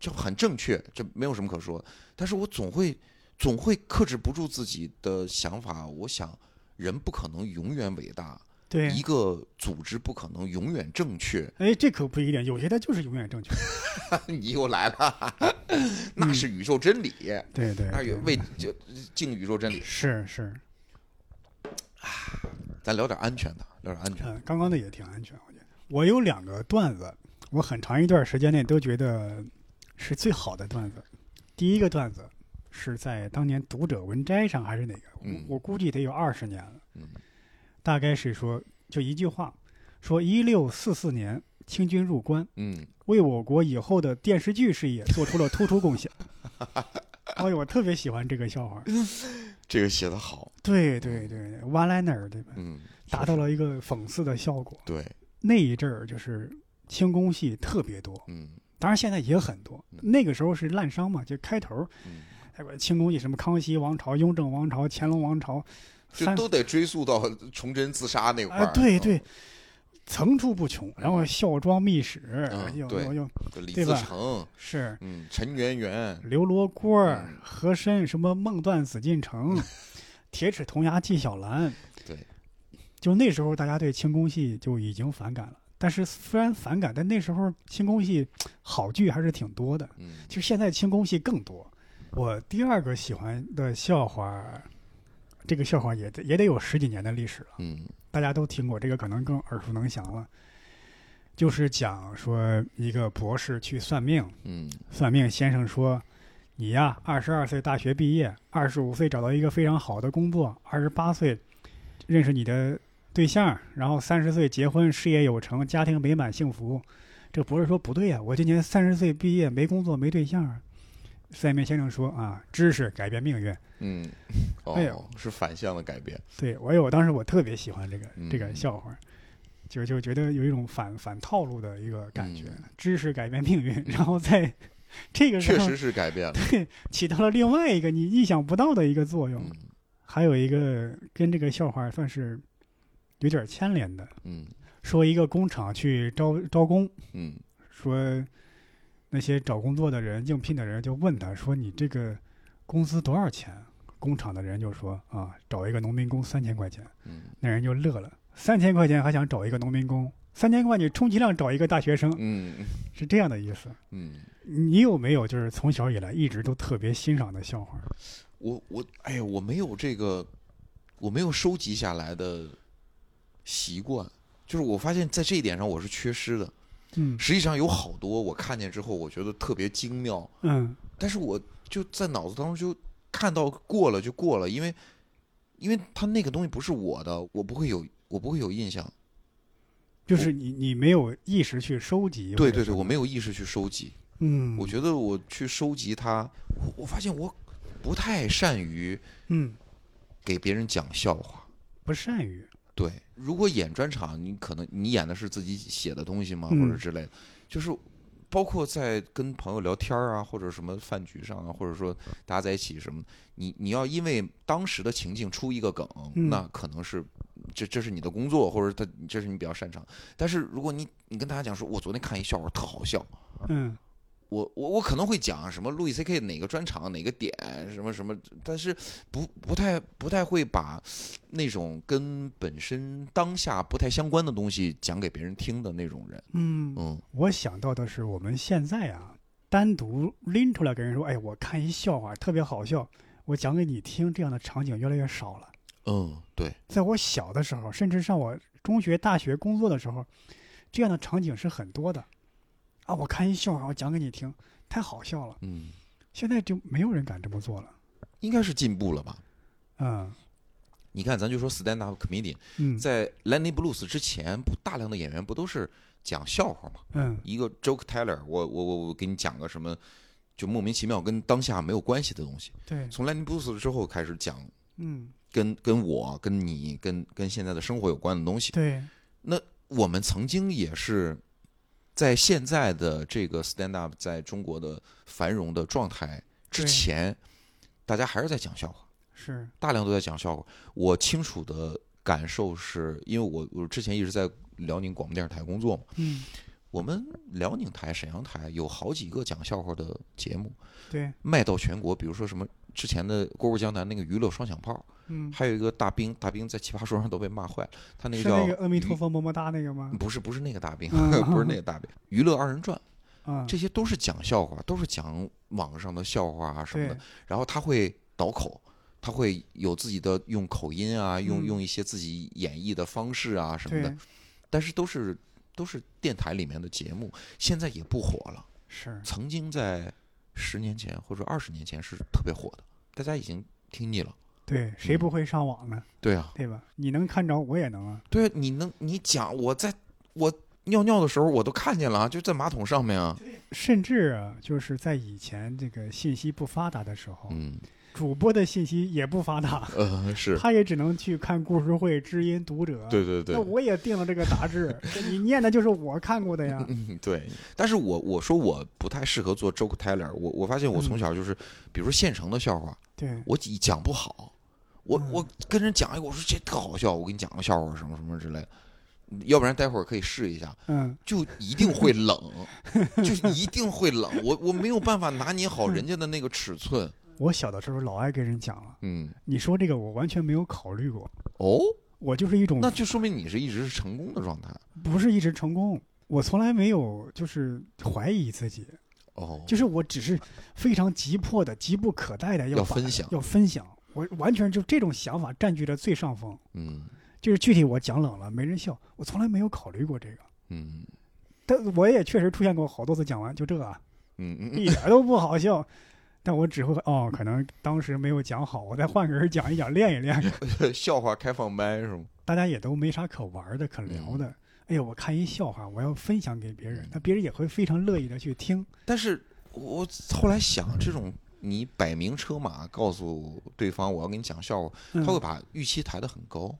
就很正确，这没有什么可说的。但是我总会总会克制不住自己的想法，我想人不可能永远伟大，对，一个组织不可能永远正确。哎，这可不一定，有些它就是永远正确。你又来了，那是宇宙真理，对对对那是为就敬宇宙真理。是是，咱聊点安全的，聊点安全。嗯，刚刚的也挺安全，我觉得。我有两个段子，我很长一段时间内都觉得是最好的段子。第一个段子是在当年《读者文摘》上还是哪个？嗯我我估计得有二十年了。嗯大概是说，就一句话，说一六四四年清军入关，嗯，为我国以后的电视剧事业做出了突出贡献。哎呦，我特别喜欢这个笑话。这个写的好。对对对，one liner 对吧？嗯，达到了一个讽刺的效果。对，那一阵儿就是清宫戏特别多，嗯当然现在也很多。嗯那个时候是滥觞嘛，就开头，嗯，哎不，清宫戏什么康熙王朝、雍正王朝、乾隆王朝，三这都得追溯到崇祯自杀那块儿。啊，对对嗯，，层出不穷。然后孝庄秘史，又又又李自对吧成，是嗯，陈圆圆，刘罗锅儿嗯、和珅，什么梦断紫禁城、铁齿铜牙纪晓岚，对，就那时候大家对清宫戏就已经反感了。但是虽然反感，但那时候清宫戏好剧还是挺多的。嗯其实现在清宫戏更多。我第二个喜欢的笑话，这个笑话也得也得有十几年的历史了，嗯大家都听过，这个可能更耳熟能详了。就是讲说一个博士去算命，嗯算命先生说：“你呀，二十二岁大学毕业，二十五岁找到一个非常好的工作，二十八岁认识你的对象，然后三十岁结婚，事业有成，家庭美满幸福，这不是说不对呀、我今年三十岁毕业，没工作，没对象啊。三面先生说啊，知识改变命运。嗯，哦，是反向的改变。对我有，当时我特别喜欢这个、这个嗯笑话，就就觉得有一种反反套路的一个感觉，嗯知识改变命运，然后在 这个确实是改变了。对起到了另外一个你意想不到的一个作用。嗯还有一个跟这个笑话算是有点牵连的，嗯说一个工厂去招招工，嗯说那些找工作的人、应聘的人就问他说：“你这个工资多少钱？”工厂的人就说：“啊，找一个农民工三千块钱。嗯”那人就乐了，三千块钱还想找一个农民工？三千块你充其量找一个大学生，嗯是这样的意思。嗯，你有没有就是从小以来一直都特别欣赏的笑话？我我哎呀，我没有这个，我没有收集下来的习惯，就是我发现在这一点上我是缺失的。嗯实际上有好多我看见之后，我觉得特别精妙，嗯但是我就在脑子当中就看到过了就过了，因为因为他那个东西不是我的，我不会有我不会有印象。就是你你没有意识去收集。对对对，我。没有意识去收集。嗯，我觉得我去收集它，我我发现我不太善于嗯给别人讲笑话。不善于。对，如果演专场，你可能你演的是自己写的东西吗，嗯或者之类的，就是包括在跟朋友聊天啊，或者什么饭局上啊，或者说大家在一起什么，你你要因为当时的情境出一个梗，嗯。那可能是这这是你的工作，或者他这是你比较擅长。但是如果你你跟大家讲说，我昨天看一笑话特好笑，嗯我我我可能会讲什么路易 C K 哪个专场哪个点什么什么，但是不不太不太会把那种跟本身当下不太相关的东西讲给别人听的那种人。嗯，嗯我想到的是我们现在啊，单独拎出来跟人说，哎，我看一笑话特别好笑，我讲给你听，这样的场景越来越少了。嗯，对，在我小的时候，甚至上我中学、大学工作的时候，这样的场景是很多的。啊，我看一笑话，我讲给你听，太好笑了。嗯，现在就没有人敢这么做了。应该是进步了吧？嗯你看，咱就说 stand up comedian，嗯在 Lenny Blues 之前，不大量的演员不都是讲笑话吗？嗯一个 joke teller，我我我我给你讲个什么，就莫名其妙跟当下没有关系的东西。对，从 Lenny Blues 之后开始讲嗯跟跟我、跟你、跟跟现在的生活有关的东西。对，那我们曾经也是在现在的这个 stand up 在中国的繁荣的状态之前，大家还是在讲笑话，是。大量都在讲笑话。我清楚的感受是，因为我我之前一直在辽宁广播电视台工作嘛，嗯。我们辽宁台、沈阳台有好几个讲笑话的节目，对，卖到全国。比如说什么之前的《过过江南》那个娱乐双响炮，嗯，还有一个大兵，大兵在奇葩说上都被骂坏了，他那个叫那个阿弥陀佛么么哒那个吗？不是不是那个大兵，嗯 不是那个大兵，娱乐二人转，啊，这些都是讲笑话，都是讲网上的笑话啊什么的。，然后他会倒口，他会有自己的用口音啊，用嗯用一些自己演绎的方式啊什么的，，但是都是都是电台里面的节目，现在也不火了。是，曾经在十年前或者二十年前是特别火的，大家已经听腻了。对，谁嗯不会上网呢？对啊，对吧？你能看着，我也能啊。对啊，你能你讲我在我尿尿的时候我都看见了啊，就在马桶上面啊。甚至啊，就是在以前这个信息不发达的时候，嗯，主播的信息也不发达，呃，是，他也只能去看故事会、知音、读者。对对对那，我也订了这个杂志，你念的就是我看过的呀。嗯，对。但是我我说我不太适合做 joke teller，我我发现我从小就是，比如说现成的笑话，对，我讲讲不好，我嗯。我跟人讲一个，我说这特好笑，我给你讲个笑话什么什么之类的，要不然待会儿可以试一下，嗯，就一定会冷，就一定会冷，我我没有办法拿捏好人家的那个尺寸，我小的时候老爱跟人讲了，嗯，你说这个我完全没有考虑过，哦，我就是一种那就说明你是一直是成功的状态，不是一直成功，我从来没有就是怀疑自己，哦，就是我只是非常急迫的、急不可待的把要分享要分享，我完全就这种想法占据着最上风。嗯就是具体我讲冷了没人笑，我从来没有考虑过这个。嗯但我也确实出现过好多次讲完就这个啊，嗯嗯 一点都不好笑。但我只会哦，可能当时没有讲好，我再换个人讲一讲，练一练。嗯，笑话开放麦是吗？大家也都没啥可玩的、可聊的。嗯哎呀，我看一笑话，我要分享给别嗯人，那别人也会非常乐意的去听。但是我后来想，这种你摆明车马告诉对方我要跟你讲笑话，嗯、他会把预期抬得很高，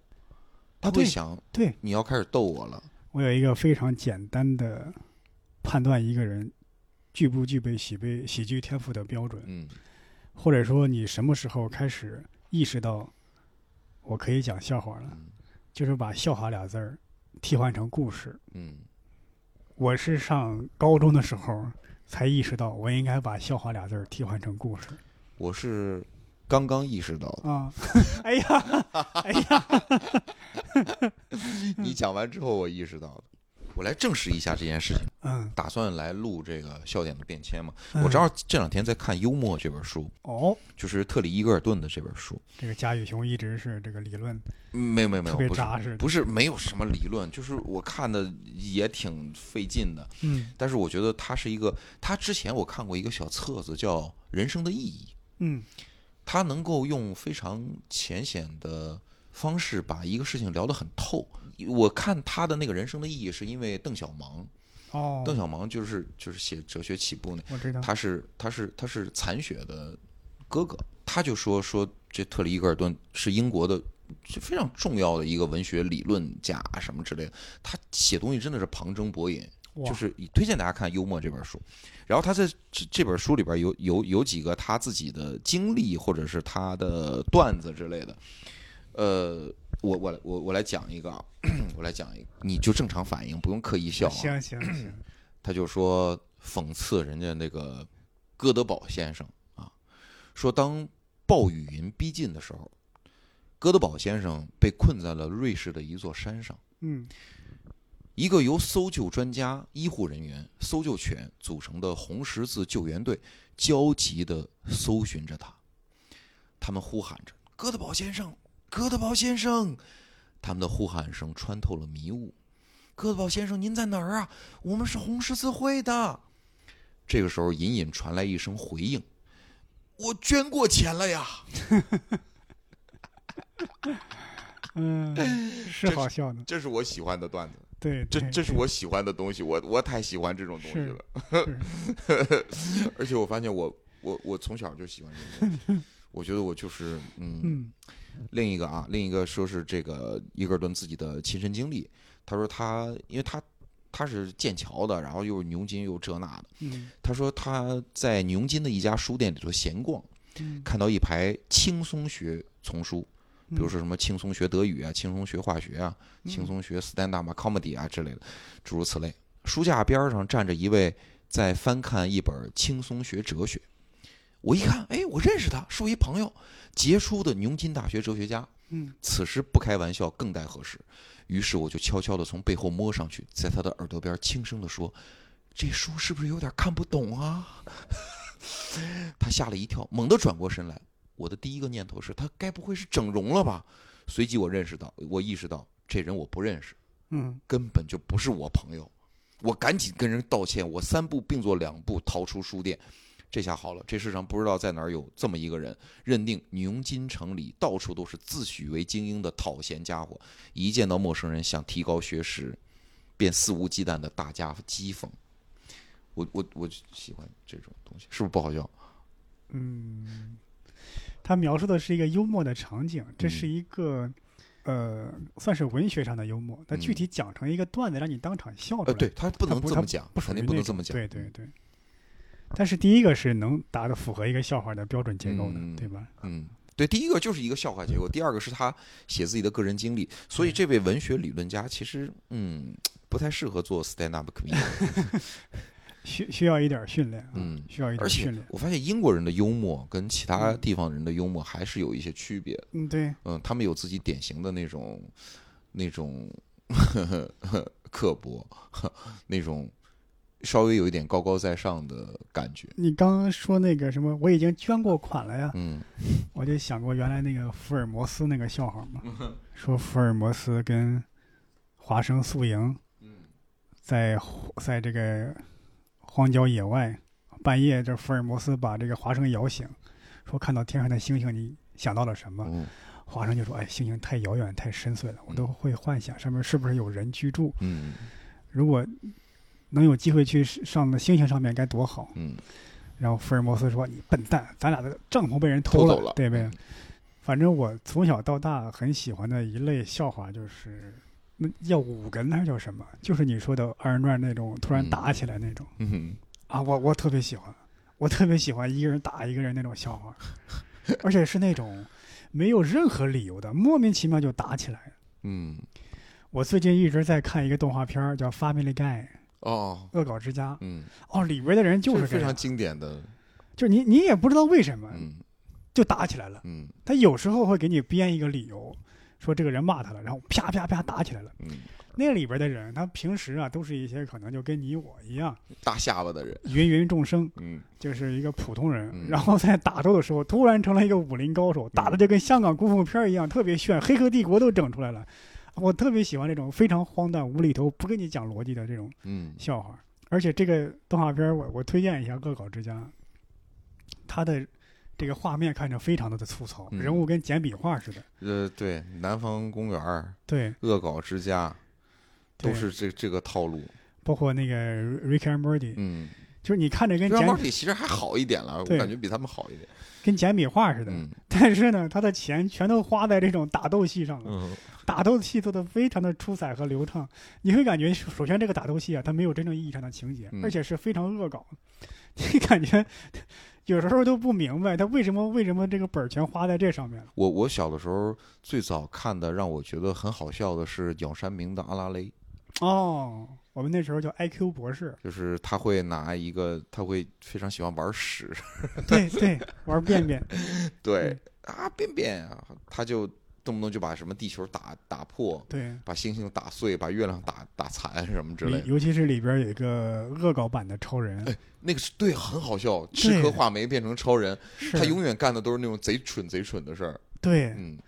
他会想对。你要开始逗我了。我有一个非常简单的判断一个人具不具备喜悲喜剧天赋的标准，嗯。或者说你什么时候开始意识到我可以讲笑话了，嗯。就是把“笑话”俩字儿替换成故事。嗯。我是上高中的时候才意识到，我应该把“笑话”俩字儿替换成故事我是刚刚意识到的。啊！哎呀，哎呀，你讲完之后，我意识到的。我来证实一下这件事情，嗯，打算来录这个笑点的变迁嘛。嗯我正好这两天在看《幽默》这本书，哦，就是特里伊格尔顿的这本书。这个贾雨雄一直是这个理论嗯没有没有没有，特别不是扎实不是没有什么理论，就是我看的也挺费劲的。嗯但是我觉得他是一个，他之前我看过一个小册子叫《人生的意义》，嗯他能够用非常浅显的方式把一个事情聊得很透。我看他的那个人生的意义，是因为邓小芒，哦，邓小芒就是就是写哲学起步那，我知道，他是他是他是残雪的哥哥，他就说说这特里伊格尔顿是英国的就非常重要的一个文学理论家啊什么之类的，他写东西真的是旁征博引，就是推荐大家看《幽默》这本书。然后他在这这本书里边有有有几个他自己的经历或者是他的段子之类的，呃，我我我我来讲一个啊，我来讲一个，你就正常反应，不用刻意笑啊。行行行，他就说讽刺人家那个哥德堡先生啊，说当暴雨云逼近的时候，哥德堡先生被困在了瑞士的一座山上。嗯一个由搜救专家、医护人员、搜救犬组成的红十字救援队焦急地搜寻着他。他们呼喊着：“哥德堡先生，哥德堡先生！”他们的呼喊声穿透了迷雾。“哥德堡先生，您在哪儿啊？我们是红十字会的。”这个时候，隐隐传来一声回应：“我捐过钱了呀。”嗯，是好笑的，这是我喜欢的段子，对，对这这是我喜欢的东西，我我太喜欢这种东西了。是 而且我发现我我我从小就喜欢这种东西，我觉得我就是嗯，嗯另一个啊，另一个说是这个伊格尔顿自己的亲身经历，他说他因为他他是剑桥的，然后又是牛津又这那的，嗯。他说他在牛津的一家书店里头闲逛，嗯，看到一排轻松学丛书，比如说什么轻松学德语啊、轻松学化学啊、轻松学 stand up comedy 啊之类的，诸如此类。书架边上站着一位在翻看一本轻松学哲学。我一看，哎，我认识他，是我一朋友，杰出的牛津大学哲学家。嗯此时不开玩笑更待何时？于是我就悄悄地从背后摸上去，在他的耳朵边轻声地说：“这书是不是有点看不懂啊？” 他吓了一跳，猛地转过身来。我的第一个念头是他该不会是整容了吧？随即我认识到，我意识到这人我不认识，嗯根本就不是我朋友。我赶紧跟人道歉，我三步并作两步逃出书店。这下好了，这世上不知道在哪儿有这么一个人，认定牛津城里到处都是自诩为精英的讨嫌家伙，一见到陌生人想提高学识，便肆无忌惮的大家讥讽。我我我喜欢这种东西，是不是不好笑？嗯，他描述的是一个幽默的场景，这嗯是一个。呃，算是文学上的幽默，但具嗯体讲成一个段子，让你当场笑出来。呃，对他不能这么讲，不肯定不能这么讲。对对对。但是第一个是能达到符合一个笑话的标准结构的，嗯对吧？嗯，对，第一个就是一个笑话结构，第二个是他写自己的个人经历，所以这位文学理论家其实嗯不太适合做 stand up comedian，需需要一点训练，啊嗯，需要一点训练。我发现英国人的幽默跟其他嗯。地方人的幽默还是有一些区别，嗯，对，嗯，他们有自己典型的那种那种 刻薄，那种稍微有一点高高在上的感觉，你刚刚说那个什么，我已经捐过款了呀，嗯。我就想过原来那个福尔摩斯那个笑话嘛，说福尔摩斯跟华生宿营嗯。在在这个荒郊野外，半夜这福尔摩斯把这个华生摇醒，说看到天上的星星，你想到了什么？嗯。华生就说：“哎，星星太遥远，太深邃了，我都会幻想上面是不是有人居住。嗯。如果能有机会去上那星星上面，该多好。”嗯，然后福尔摩斯说：“你笨蛋，咱俩的帐篷被人偷了，走了。对不对？”嗯。反正我从小到大很喜欢的一类笑话就是，那叫五根还是叫什么？就是你说的二人转那种突然嗯。打起来那种、嗯啊，我我特别喜欢，我特别喜欢一个人打一个人那种笑话，而且是那种没有任何理由的，莫名其妙就打起来。嗯，我最近一直在看一个动画片儿叫《Family Guy》哦，恶搞之家，嗯，哦，里边的人就是非常，经典的，就是你你也不知道为什么嗯就打起来了。嗯他有时候会给你编一个理由，说这个人骂他了，然后啪啪啪打起来了。嗯，那里边的人，他平时啊都是一些可能就跟你我一样大下巴的人，芸芸众生，嗯就是一个普通人。嗯然后在打斗的时候，突然成了一个武林高手，打的就跟香港功夫片一样，特别炫，黑客帝国都整出来了。我特别喜欢这种非常荒诞、无厘头、不跟你讲逻辑的这种嗯笑话。而且这个动画片儿我我推荐一下《恶搞之家》，它的这个画面看着非常的粗糙，嗯人物跟简笔画似的。呃，对，南方公园儿、对，恶搞之家，都对是这这个套路。包括那个 Rick and Morty，、嗯，就是你看着跟这简猫里其实还好一点了，我对感觉比他们好一点。跟简笔画似的，嗯但是呢，他的钱全都花在这种打斗戏上了。嗯 打斗戏做的非常的出彩和流畅，你会感觉首先这个打斗戏啊，它没有真正意义上的情节，嗯而且是非常恶搞，你感觉有时候都不明白他为什么为什么这个本儿全花在这上面了。我我小的时候最早看的让我觉得很好笑的是鸟山明的阿拉蕾，哦，我们那时候叫 IQ 博士，就是他会拿一个，他会非常喜欢玩屎，对对，玩便便，对啊，便便啊，他就动不动就把什么地球打打破，对。把星星打碎，把月亮打打残什么之类的。尤其是里边有一个恶搞版的超人，那个是对，很好笑，吃颗话梅变成超人，他永远干的都是那种贼蠢贼蠢的事儿。对，嗯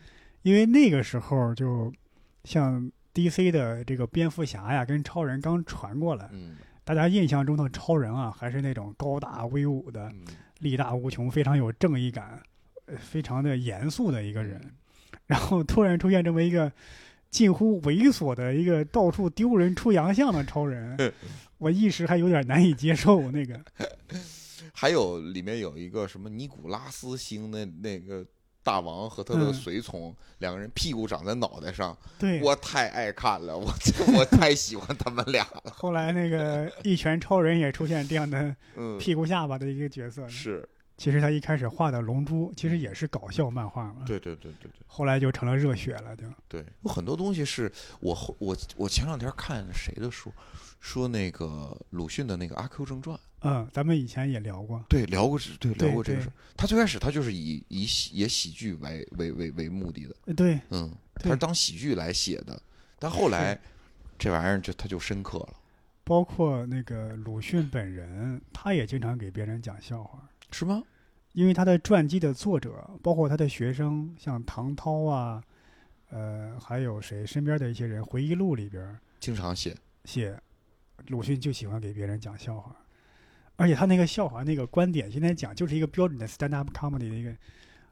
因为那个时候就像 DC 的这个蝙蝠侠呀，跟超人刚传过来，嗯大家印象中的超人啊，还是那种高大威武的、嗯，力大无穷、非常有正义感、呃非常的严肃的一个人。嗯然后突然出现这么一个近乎猥琐的一个到处丢人出洋相的超人，我一时还有点难以接受。那个 还有里面有一个什么尼古拉斯星的那个大王和他的嗯随从、两个人屁股长在脑袋上，对，我太爱看了，我我太喜欢他们俩了。后来那个一拳超人也出现这样的嗯，屁股下巴的一个角色。是其实他一开始画的龙珠，其实也是搞笑漫画嘛，对对对对对。后来就成了热血了，就。对，有很多东西是我后我我前两天看谁的书，说那个鲁迅的那个《阿 Q 正传》，嗯，咱们以前也聊过，对，聊过这对聊对对过这个。他最开始他就是以以喜以喜剧为为为为目的的，呃对，嗯，他是当喜剧来写的，但后来这玩意儿就他就深刻了，包括那个鲁迅本人，他也经常给别人讲笑话，是吗？因为他的传记的作者，包括他的学生，像唐涛啊，呃，还有谁身边的一些人，回忆录里边经常写，写，鲁迅就喜欢给别人讲笑话，而且他那个笑话那个观点，现在讲就是一个标准的 stand up comedy 的一个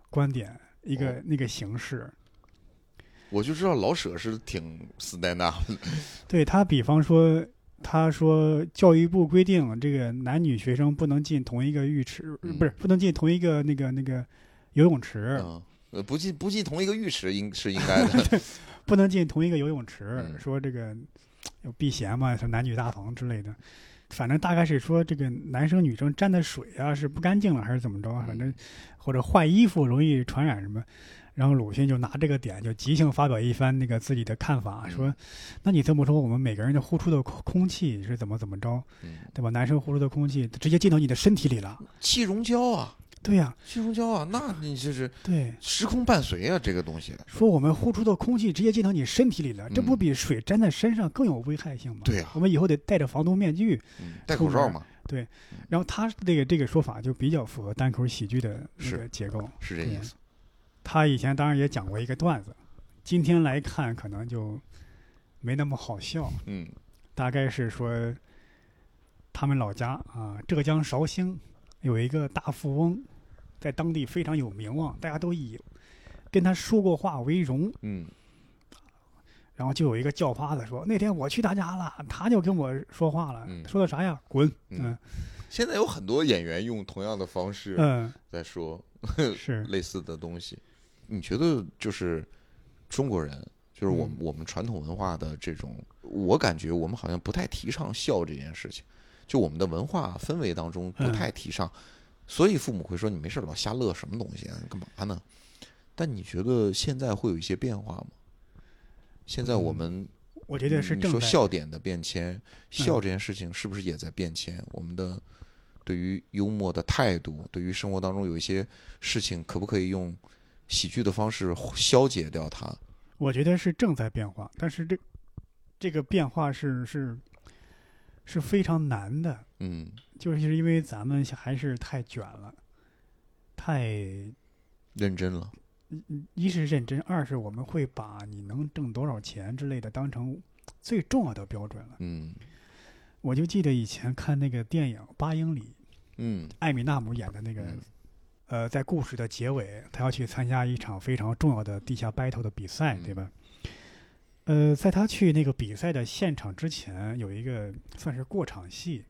观点，一个、哦那个形式。我就知道老舍是挺 stand up 的，对他，比方说，他说教育部规定这个男女学生不能进同一个浴池，嗯。不是不能进同一个那个那个游泳池，嗯，呃不进不进同一个浴池应是应该的，不能进同一个游泳池，嗯。说这个有避嫌嘛，说男女大同之类的。反正大概是说这个男生女生沾的水啊是不干净了还是怎么着，反正或者换衣服容易传染什么。然后鲁迅就拿这个点就即兴发表一番那个自己的看法，嗯说，那你这么说，我们每个人的呼出的空空气是怎么怎么着，嗯，对吧？男生呼出的空气直接进到你的身体里了，气溶胶啊，对呀、气溶胶啊，那你这是对，时空伴随啊，这个东西，说我们呼出的空气直接进到你身体里了，这不嗯比水粘在身上更有危害性吗？对呀我们以后得戴着防毒面具。嗯，戴口罩嘛，对然后他这个这个说法就比较符合单口喜剧的那个结构。是这意思，他以前当然也讲过一个段子，今天来看可能就没那么好笑。嗯大概是说，他们老家啊，浙江绍兴有一个大富翁，在当地非常有名望，大家都以跟他说过话为荣。嗯然后就有一个叫花子说，那天我去他家了，他就跟我说话了，嗯说的啥呀？滚！嗯嗯现在有很多演员用同样的方式嗯，在说是 类似的东西。你觉得就是中国人，就是我们、嗯我们传统文化的这种，我感觉我们好像不太提倡笑这件事情，就我们的文化氛围当中不嗯太提倡，所以父母会说你没事老瞎乐什么东西啊，干嘛呢？但你觉得现在会有一些变化吗？现在我嗯们我觉得是你说笑点的变迁，笑嗯这件事情是不是也在变迁？我们的对于幽默的态度，对于生活当中有一些事情，可不可以用喜剧的方式消解掉它？我觉得是正在变化，但是这这个变化是是是非常难的，嗯。就是因为咱们还是太卷了，太认真了，一是认真，二是我们会把你能挣多少钱之类的当成最重要的标准了。嗯。我就记得以前看那个电影《八英里》，嗯。艾米纳姆演的那个，嗯呃，在故事的结尾，他要去参加一场非常重要的地下 battle 的比赛，嗯对吧？呃，在他去那个比赛的现场之前，有一个算是过场戏，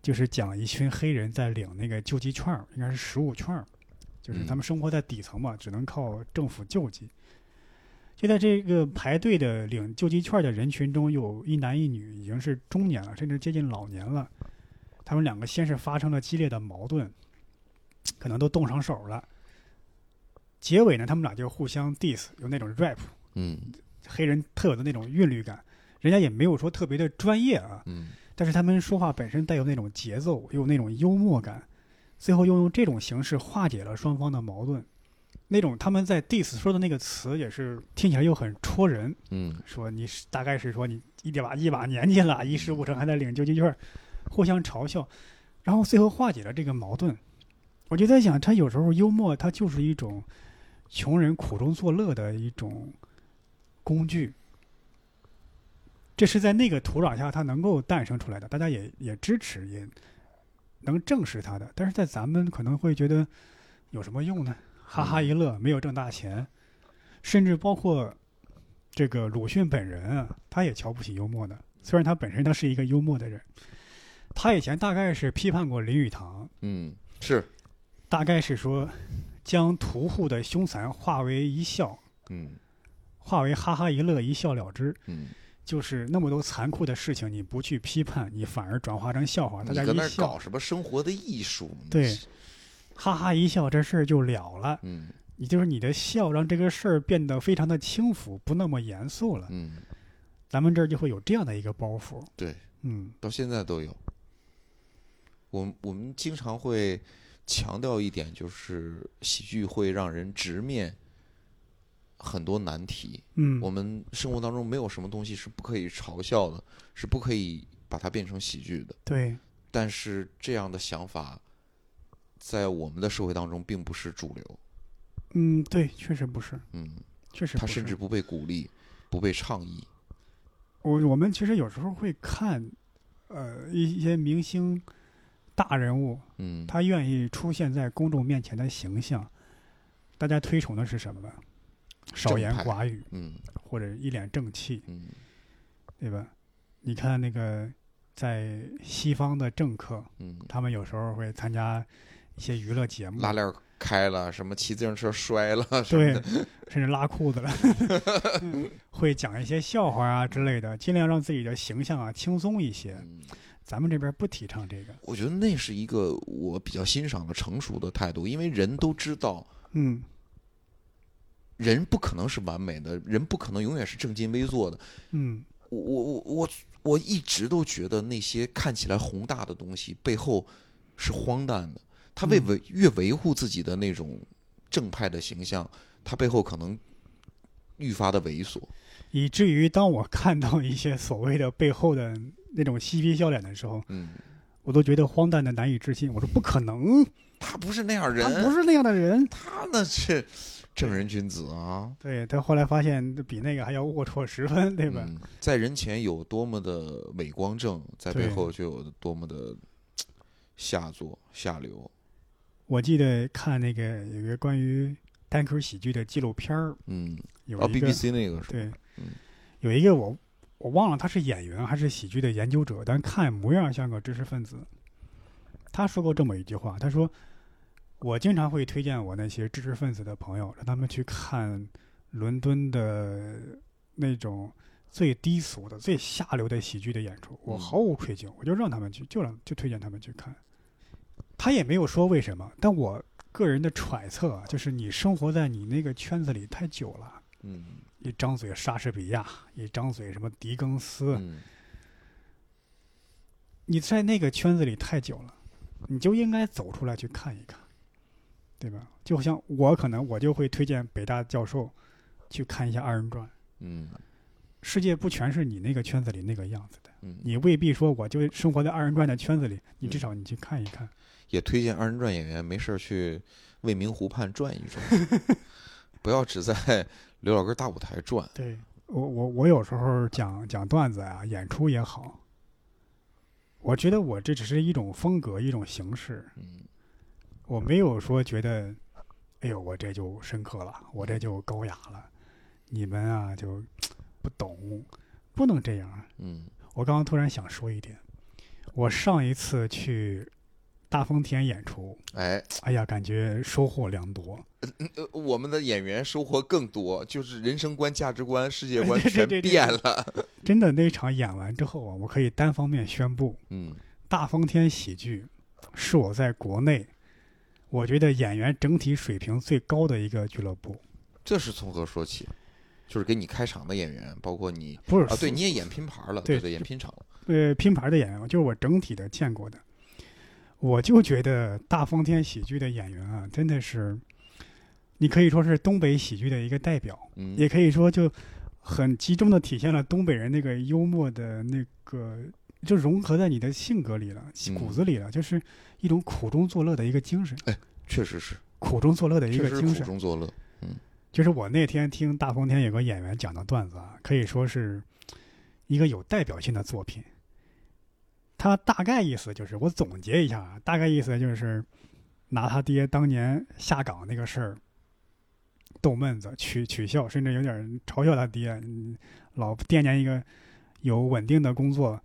就是讲一群黑人在领那个救济券儿，应该是食物券儿，就是他们生活在底层嘛，只能靠政府救济。就在这个排队的领救济券的人群中，有一男一女，已经是中年了，甚至接近老年了。他们两个先是发生了激烈的矛盾，可能都动上手了。结尾呢，他们俩就互相 diss，有那种 rap，嗯黑人特有的那种韵律感。人家也没有说特别的专业啊，嗯但是他们说话本身带有那种节奏，又有那种幽默感，最后又用这种形式化解了双方的矛盾。那种他们在 diss 说的那个词也是听起来又很戳人，嗯说你是大概是说你一把一把年纪了，一事无成还在领救济券，互相嘲笑，然后最后化解了这个矛盾。我就在想，他有时候幽默，他就是一种穷人苦中作乐的一种工具。这是在那个土壤下他能够诞生出来的，大家也也支持，也能正视他的。但是在咱们可能会觉得有什么用呢？哈哈一乐，没有挣大钱，甚至包括这个鲁迅本人啊，他也瞧不起幽默的。虽然他本身他是一个幽默的人，他以前大概是批判过林语堂，嗯，是，大概是说将屠户的凶残化为一笑，嗯化为哈哈一乐，一笑了之。嗯，就是那么多残酷的事情，你不去批判，你反而转化成笑话，大家一笑搞，什么生活的艺术？对，哈哈一笑，这事儿就了了。嗯也就是你的笑让这个事儿变得非常的轻浮，不那么严肃了。嗯，咱们这儿就会有这样的一个包袱。对，嗯到现在都有。我我们经常会强调一点，就是喜剧会让人直面很多难题。嗯，我们生活当中没有什么东西是不可以嘲笑的，是不可以把它变成喜剧的。对，但是这样的想法，在我们的社会当中并不是主流。嗯对，确实不是，嗯，确实不是。它甚至不被鼓励，不被倡议。我我们其实有时候会看，呃，一一些明星大人物，嗯，他愿意出现在公众面前的形象，大家推崇的是什么呢？少言寡语，嗯。或者一脸正气，嗯。对吧？你看那个在西方的政客，嗯，他们有时候会参加一些娱乐节目，拉链开了，什么骑自行车摔了，对，甚至拉裤子了，会讲一些笑话啊之类的，尽量让自己的形象啊轻松一些。嗯咱们这边不提倡这个，我觉得那是一个我比较欣赏的成熟的态度，因为人都知道，嗯人不可能是完美的，人不可能永远是正襟危坐的。嗯我我我我我一直都觉得那些看起来宏大的东西背后是荒诞的。他为嗯维越维护自己的那种正派的形象，他背后可能愈发的猥琐。以至于当我看到一些所谓的背后的那种嬉皮笑脸的时候，嗯，我都觉得荒诞的难以置信。我说不可能，他不是那样人，他不是那样的人。他那是正人君子啊，对他后来发现比那个还要龌龊十分，对吧？嗯在人前有多么的伟光正，在背后就有多么的下作下流。我记得看那个有一个关于单口喜剧的纪录片儿，嗯，哦有一个、，BBC 那个是？对嗯，有一个我我忘了他是演员还是喜剧的研究者，但看模样像个知识分子。他说过这么一句话，他说：“我经常会推荐我那些知识分子的朋友，让他们去看伦敦的那种最低俗的、最下流的喜剧的演出。我嗯毫无愧疚，我就让他们去，就让就推荐他们去看。他也没有说为什么，但我个人的揣测啊，就是你生活在你那个圈子里太久了。”嗯一张嘴莎士比亚，一张嘴什么狄更斯，嗯你在那个圈子里太久了，你就应该走出来去看一看，对吧？就像我可能我就会推荐北大教授去看一下二人转。嗯世界不全是你那个圈子里那个样子的，嗯，你未必说我就生活在二人转的圈子里，你嗯至少你去看一看。也推荐二人转演员没事去未名湖畔转一转，不要只在刘老根大舞台转。对我我我有时候讲讲段子啊，演出也好，我觉得我这只是一种风格，一种形式。嗯我没有说觉得，哎呦，我这就深刻了，我这就高雅了，你们啊就不懂，不能这样。嗯我刚刚突然想说一点，我上一次去大风天演出，哎，哎呀，感觉收获良多。呃，我们的演员收获更多，就是人生观、价值观、世界观 对对全对对变了。真的，那场演完之后啊，我可以单方面宣布，嗯大风天喜剧是我在国内，我觉得演员整体水平最高的一个俱乐部。这是从何说起？就是给你开场的演员，包括你不是啊，对，你也演拼盘了，对对，演拼场了。呃拼盘的演员，就是我整体的见过的，我就觉得大风天喜剧的演员啊，真的是，你可以说是东北喜剧的一个代表，嗯，也可以说就很集中的体现了东北人那个幽默的那个，就融合在你的性格里了，嗯骨子里了，就是一种苦中作乐的一个精神，确实是，苦中作乐的一个精神。中作乐。就是我那天听大风天有个演员讲的段子啊，可以说是一个有代表性的作品。他大概意思就是，我总结一下啊，大概意思就是拿他爹当年下岗那个事儿逗闷子、取取笑，甚至有点嘲笑他爹，老惦念一个有稳定的工作。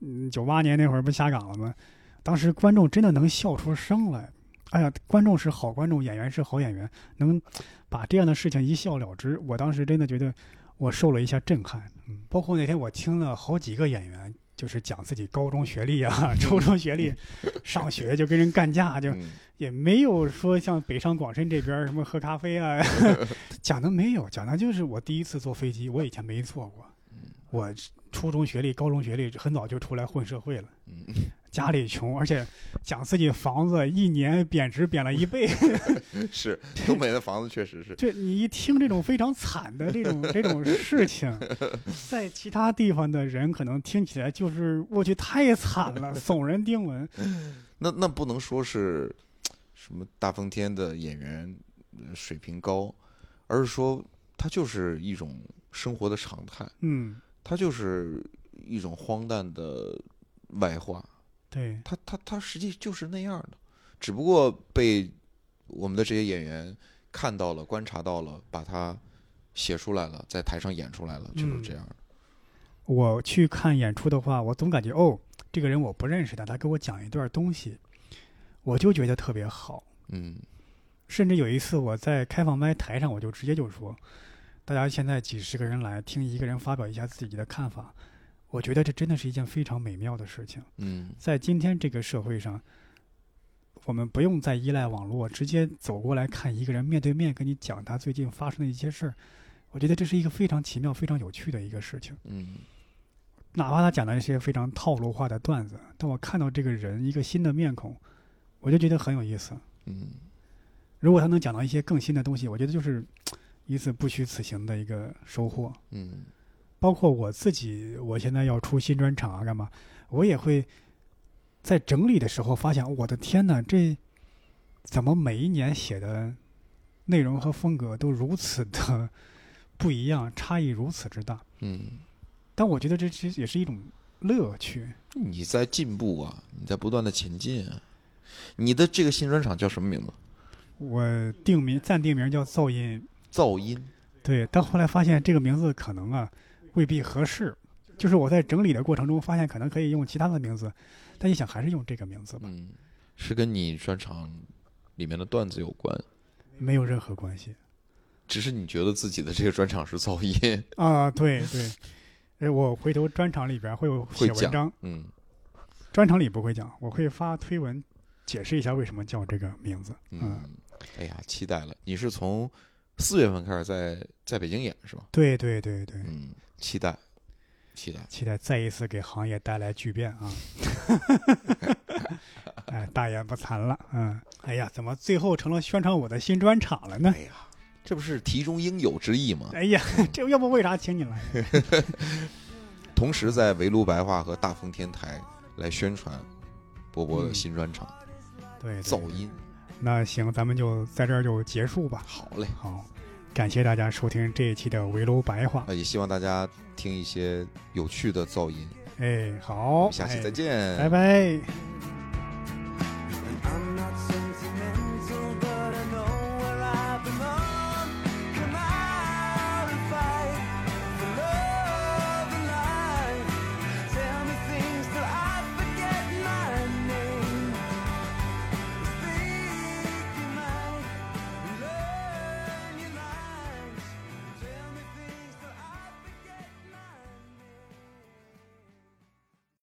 嗯，九八年那会儿不下岗了吗？当时观众真的能笑出声来。哎呀，观众是好观众，演员是好演员，能把这样的事情一笑了之，我当时真的觉得我受了一下震撼。嗯，包括那天我听了好几个演员，就是讲自己高中学历啊、初中学历，上学就跟人干架，就嗯。也没有说像北上广深这边什么喝咖啡啊，讲的没有，讲的就是我第一次坐飞机，我以前没坐过，我初中学历、高中学历很早就出来混社会了。嗯，家里穷，而且讲自己房子一年贬值贬了一倍，是东北的房子确实是，这你一听这种非常惨的这种这种事情，在其他地方的人可能听起来就是我去太惨了，耸人听闻。那那不能说是什么大风天的演员呃水平高，而是说他就是一种生活的常态，嗯，他就是一种荒诞的外化，对，他他他实际就是那样的，只不过被我们的这些演员看到了、观察到了，把它写出来了，在台上演出来了，就是嗯这样的。我去看演出的话，我总感觉哦，这个人我不认识的，他给我讲一段东西，我就觉得特别好。嗯甚至有一次我在开放麦台上，我就直接就说：“大家现在几十个人来听一个人发表一下自己的看法，我觉得这真的是一件非常美妙的事情。嗯在今天这个社会上，我们不用再依赖网络，直接走过来看一个人面对面跟你讲他最近发生的一些事儿，我觉得这是一个非常奇妙、非常有趣的一个事情。嗯哪怕他讲的一些非常套路化的段子，但我看到这个人一个新的面孔，我就觉得很有意思。嗯如果他能讲到一些更新的东西，我觉得就是一次不虚此行的一个收获。嗯包括我自己，我现在要出新专场啊，干嘛？我也会在整理的时候发现，我的天呐，这怎么每一年写的内容和风格都如此的不一样，差异如此之大？嗯，但我觉得这其实也是一种乐趣。你在进步啊，你在不断的前进啊。你的这个新专场叫什么名字？我定名暂定名叫噪音，噪音，对，但后来发现这个名字可能啊未必合适，就是我在整理的过程中发现可能可以用其他的名字，但一想还是用这个名字吧，嗯，是跟你专场里面的段子有关，没有任何关系只是你觉得自己的这个专场是噪音，啊。对对，哎，我回头专场里边会有写文章，嗯，专场里不会讲，我会发推文解释一下为什么叫这个名字。嗯，嗯，哎呀，期待了！你是从四月份开始在在北京演是吧？对对对对，嗯，期待，期待。期待再一次给行业带来巨变啊！哎，大言不惭了，嗯，哎呀，怎么最后成了宣传我的新专场了呢？哎呀，这不是题中应有之意吗？哎呀，这要不为啥请你来？同时在围炉白话和大风天台来宣传波波新专场对，对噪。音。那行，咱们就在这儿就结束吧。好嘞，好，感谢大家收听这一期的围楼白话，也希望大家听一些有趣的噪音。哎，好，下期再见，拜拜。